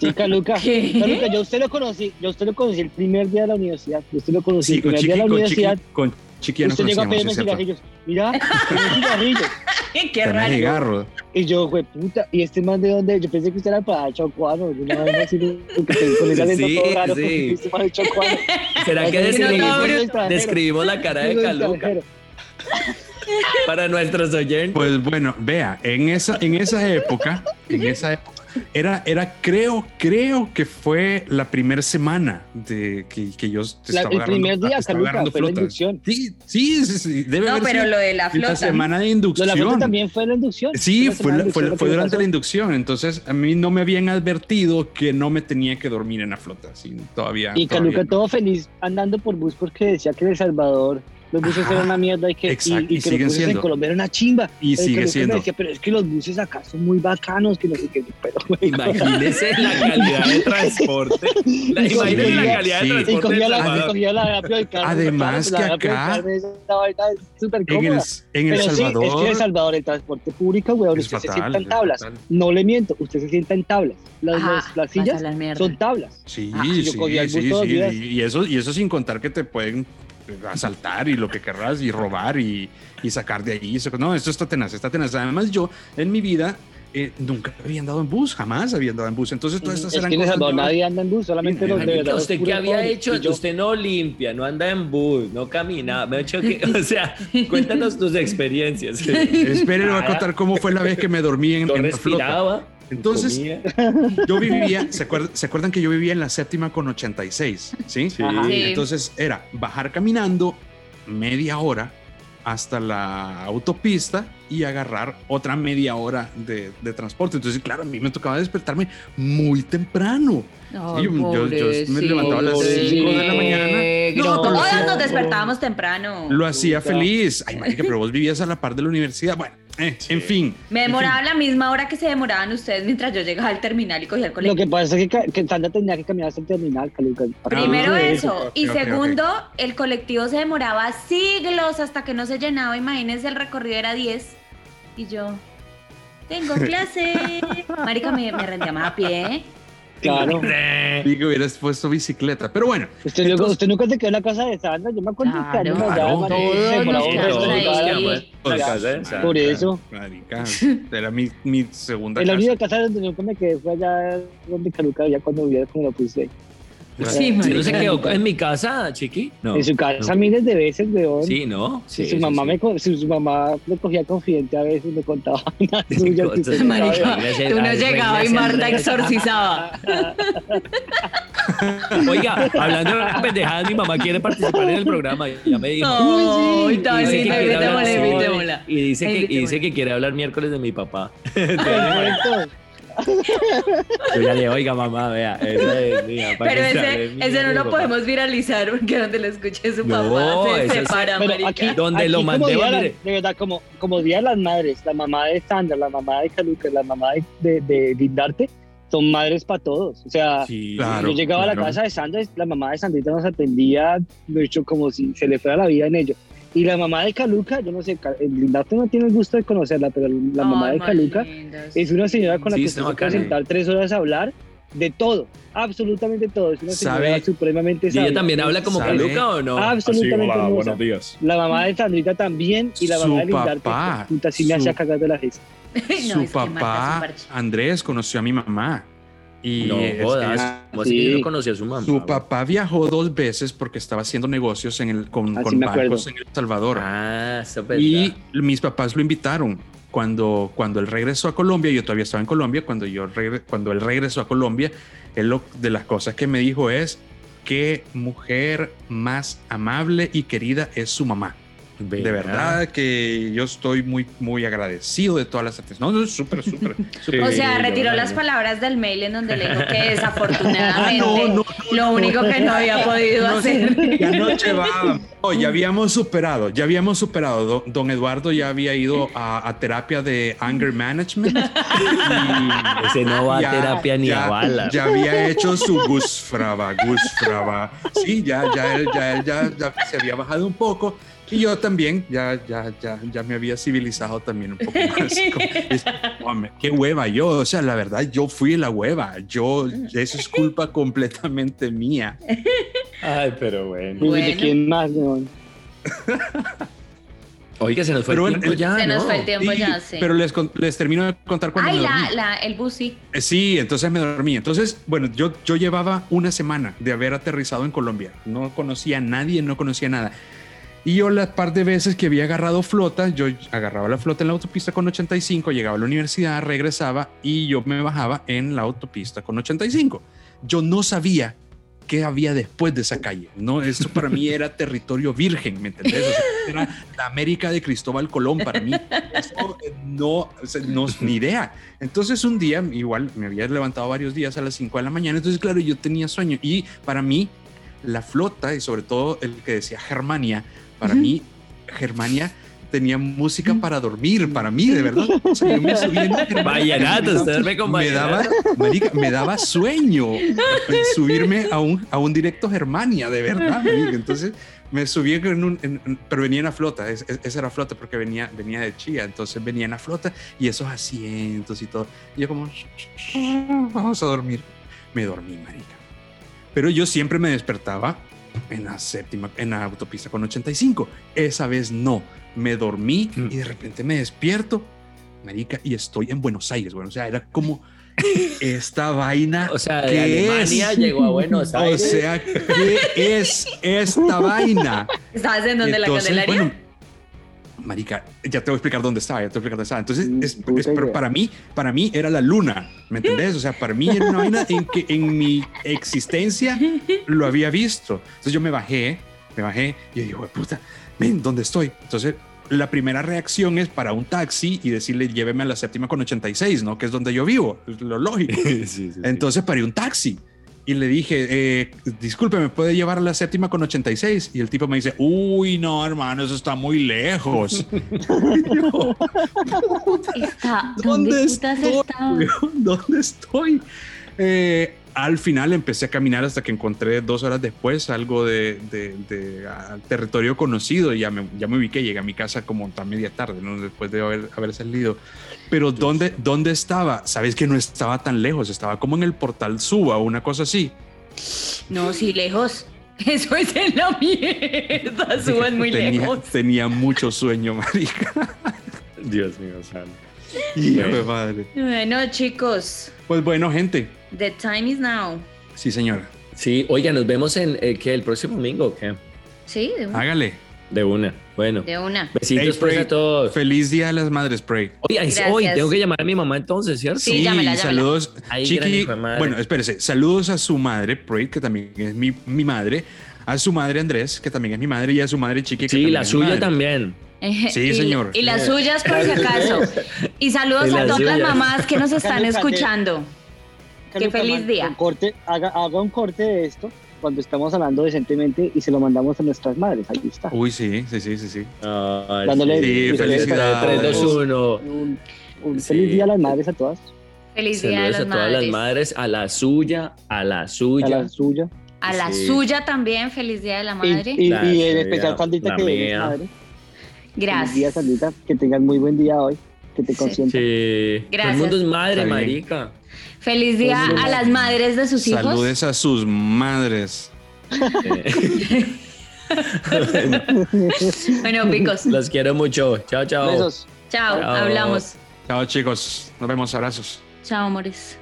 Chica Luca. ¿Qué? Chica Luca, yo usted lo conocí, yo usted lo conocí el primer día de la universidad. Yo usted lo conocí Sí, el con primer Chiqui, día de la Chiqui, universidad. con Chiqui ya usted llegó a pedirme cigarrillos. Mira, pedirme cigarrillos. Qué raro. cigarro. Y yo, güey, puta, ¿y este man de dónde? Yo pensé que usted era para Chocuano. Yo vez así, con acento Sí, todo raro. sí. Este man de Chocuano. ¿Será que describimos, la cara de Caluca para nuestros oyentes? Pues bueno, vea, en esa, en esa época, en esa época, era, era, creo, creo que fue la primera semana de que, que yo La- estaba el primer día, agarrando fue la flota. inducción. Sí, sí, sí, sí, debe No, haber pero sido lo de la la flota. semana de Lo de inducción. la flota también fue la inducción. Sí, la fue, la- fue, inducción fue durante pasó. la inducción. Entonces, a mí no me habían advertido que no me tenía que dormir en la flota. Sí, todavía. Y todavía Caluca no. todo feliz andando por bus porque decía que en El Salvador los buses Ajá, eran una mierda y que, y, exacto, y y que los siguen buses siendo. en Colombia eran una chimba. Y El sigue Caluca me siendo. decía, pero es que los buses acá son muy bacanos, que no sé qué. Pero, güey, Imagínese la calidad de transporte. La, Y imagínese la calidad de sí. transporte. y cogía de la, Salvador. y cogía la del carro. Además que la acá- carro, esa vaina es súper En el, en El Pero sí, Salvador. es que en El Salvador el transporte público, weón, usted se fatal, sienta en tablas. No le miento, usted se sienta en tablas. Las, Ajá, las- las vas a sillas son tablas. Sí, Ah, sí, sí, sí, y eso sin contar que te pueden asaltar y lo que querrás y robar y, y sacar de allí. Eso- No, esto está tenaz, está tenaz. Además, yo en mi vida eh, nunca había andado en bus, jamás había andado en bus. Entonces, todas estas Es eran que cosas nuevas. nadie anda en bus, solamente los de verdad. ¿Usted qué había hecho? Usted no limpia, no anda en bus, no camina. Me ha hecho que, o sea, cuéntanos tus experiencias. Espere, le voy a contar cómo fue la vez que me dormí en, No en la flota. Entonces, yo vivía, ¿se acuerdan, ¿se acuerdan que yo vivía en la séptima con 86? Sí. Sí. Entonces era bajar caminando media hora hasta la autopista y agarrar otra media hora de, de transporte. Entonces, claro, a mí me tocaba despertarme muy temprano. Ay, Sí, yo- yo me levantaba a las pobrecito. cinco de la mañana. No, hacía- nos despertábamos temprano. Lo hacía feliz. Ay, marica, pero vos vivías a la par de la universidad. Bueno, eh, en fin. Me demoraba la misma hora que se demoraban ustedes mientras yo llegaba al terminal y cogía el Lo colegio. que pasa es que, que Sandra tenía que caminar hasta el terminal. Primero Ah, eso. y segundo, el colectivo se demoraba siglos hasta que no se llenaba. Imagínense, el recorrido era 10. Y yo, tengo clase. Marica, me, me rendía más a pie. Claro. Que hubieras puesto bicicleta. Pero bueno, Usted, luego- Entonces- usted nunca se quedó en la casa de Sandra. Yo me acuerdo que Claro. allá, Claro. ahí. casa Sandra. Por eso. marica, era mi, mi segunda En la casa. única casa donde nunca me quedé fue allá donde Caluca vivía cuando vivía con la puse. Sí, ¿Sí ¿No se quedó en mi casa, chiqui? No. En su casa no. miles de veces, weón. Sí, ¿no? Si Sí, su mamá sí. me si su mamá me cogía confidente a veces me contaba una suya no Marica, sabe. uno llegaba y Marta exorcizaba. Oiga, hablando de pendejadas, mi mamá quiere participar en el programa. y Ya me dijo. Y dice que hablar-. Y dice, que quiere hablar miércoles de mi papá. Perfecto. Yo ya le oiga, mamá, vea. Esa es mía. para Pero ese, ese no lo papá". podemos viralizar porque donde lo escuche su No, papá se es- separa, aquí, Donde aquí lo mandé, de la- de verdad, como, como Día de las Madres, la mamá de Sandra, la mamá de Caluca, la mamá de, de, de Lindarte, son madres para todos. O sea, Sí, Claro. yo llegaba a la casa de Sandra, la mamá de Sandrita nos atendía, de hecho, como si se le fuera la vida en ello. Y la mamá de Caluca, yo no sé, el Lindarte no tiene el gusto de conocerla, pero la mamá Ay, de Caluca lindas. es una señora con la Sí, que se puede bacana. sentar tres horas a hablar de todo, absolutamente todo. Es una señora ¿Sabe? supremamente ¿Y ella sabia. también habla como ¿Sabe? Caluca o no? Absolutamente hermosa. días. La mamá de Sandrita también y la Su mamá de Lindarte. papá, puta, sí me hacía cagar de la risa. No, su papá. Andrés, conoció a mi mamá. Y No es- jodas. es- ¿Cómo así que yo sí. no conocía a su mamá? su papá viajó dos veces porque estaba haciendo negocios en el, con, Así con bancos en El Salvador. Ah, eso es y mis papás lo invitaron. Cuando, cuando él regresó a Colombia, yo todavía estaba en Colombia, cuando, yo regre- cuando él regresó a Colombia, él lo, de las cosas que me dijo es qué mujer más amable y querida es su mamá. De verdad que yo estoy muy, muy agradecido de todas las atenciones. No, no, súper, súper. súper. O sea, Sí, retiró las palabras del mail en donde le dijo que desafortunadamente Ah, no, no, lo único que no había podido hacer. Ya no llevábamos. No, ya habíamos superado, ya habíamos superado. Do- Don Eduardo ya había ido a, a terapia de anger management. Y Ese no va ya- a terapia ni ya- a bala. Ya había hecho su gusfraba, gusfraba. Sí, ya, ya él, ya él ya, ya se había bajado un poco. Y yo también, ya, ya, ya, ya me había civilizado también un poco más. Como- es- hombre, qué hueva yo, o sea, la verdad, yo fui la hueva. Yo, eso es culpa completamente mía. Ay, pero bueno. ¿De quién más, weón? Oiga, se nos fue Pero el tiempo el- ya, Se nos ¿no? fue el tiempo Sí, ya, sí. Pero les, con- les termino de contar cuando Ay, me dormí. la, la, el bus sí. Eh, Sí, entonces me dormí. Entonces, bueno, yo, yo llevaba una semana de haber aterrizado en Colombia. No conocía a nadie, no conocía nada. Y yo las par de veces que había agarrado flota, yo agarraba la flota en la autopista con 85, llegaba a la universidad, regresaba y yo me bajaba en la autopista con 85. Yo no sabía qué había después de esa calle. No, esto para mí era territorio virgen, ¿me entendés? O sea, era la América de Cristóbal Colón para mí. No, no, ni idea. Entonces un día, igual me había levantado varios días a las 5 de la mañana, entonces claro, yo tenía sueño y para mí la flota y sobre todo el que decía Germania, para mí Germania tenía música para dormir, para mí, de verdad. O sea, yo me subí en Vallenato, duerme con me daba, marica, me daba sueño subirme a un, a un directo Germania, de verdad. marica. Entonces me subí en un, en- en- pero venía en la flota, es- es- esa era flota porque venía, venía de Chía, entonces venía en la flota y esos asientos y todo. Y yo como, vamos a dormir. Me dormí, marica. Pero yo siempre me despertaba en la séptima, en la autopista con 85. Esa vez no. Me dormí y de repente me despierto, marica, y estoy en Buenos Aires. Bueno, o sea, era como esta vaina. O sea, de ¿qué Alemania es? llegó a Buenos O Aires. sea, ¿qué es esta vaina? ¿Estabas en donde la Entonces, Candelaria? bueno, marica, ya te voy a explicar dónde estaba, ya te voy a explicar dónde estaba. Entonces, Mm, es- puta es- pero para mí, para mí era la luna, ¿me entendés? O sea, para mí era una vaina en que en mi existencia lo había visto. Entonces yo me bajé, me bajé y yo digo, "Hue puta, ven, ¿dónde estoy? Entonces, la primera reacción es para un taxi y decirle, lléveme a la séptima con 86, ¿no? Que es donde yo vivo, es lo lógico. Entonces paré un taxi y le dije, eh, disculpe, ¿me puede llevar a la séptima con 86? Y el tipo me dice, uy, no, hermano, eso está muy lejos. Y yo, Está, ¿Dónde ¿Dónde putas estoy? ¿Dónde estoy? Eh, al final empecé a caminar hasta que encontré dos horas después algo de, de- de, territorio conocido y ya me, ya me ubiqué, llegué a mi casa como a media tarde, ¿no? después de haber, haber salido. Pero ¿dónde, ¿dónde estaba? Sabes que no estaba tan lejos, estaba como en el portal Suba o una cosa así. No, sí, lejos. Eso es en la mierda. Suban muy tenía, lejos. Tenía mucho sueño, marica. Dios mío, santo. De madre. Bueno, chicos, Pues bueno, gente. The time is now. Sí, señor. Sí, oiga, nos vemos en eh, ¿qué, el próximo domingo. o ¿Qué? Sí, de una. Hágale. De una. Bueno, De una. besitos Hey, pues a todos. Feliz Día de las Madres, Pray. Oye, es Gracias. hoy tengo que llamar a mi mamá entonces, ¿cierto? Sí, llámela, llámela. saludos. Ay, Chiqui, bueno, espérese. Saludos a su madre, Pray, que también es mi, mi madre. A su madre, Andrés, que también es mi madre. Y a su madre, Chiqui, que Sí, también la es mi suya madre. también. Sí, Y- señor. Y las suyas, por si acaso. Y saludos Y a todas las mamás que nos están escuchando. Qué feliz día. con corte, haga, haga un corte de esto cuando estamos hablando decentemente y se lo mandamos a nuestras madres. Ahí está. Uy, sí, sí, sí, sí, sí. Ay, Dándole- Sí, felicidades. 3, 2, 1. Un, un Sí. feliz día a las madres a todas, Feliz día de Saludos las a todas madres. las madres, a la suya, a la a suya. la suya. A la Sí. suya también, feliz día de la Y, madre. y, La y en suya, especial Sandrita la que eres mía. madre. Feliz día, Gracias. Sandrita. Que tengas muy buen día hoy. Que te Sí. consientan. Sí. Todo Gracias. el mundo es madre, Está bien. marica. Feliz día a las madres de sus hijos. Saludes a sus madres. Eh, Bueno, picos. Los quiero mucho. Chao, chao. Besos. Chao, Chao. hablamos. Chao, chicos. Nos vemos. Abrazos. Chao, amores.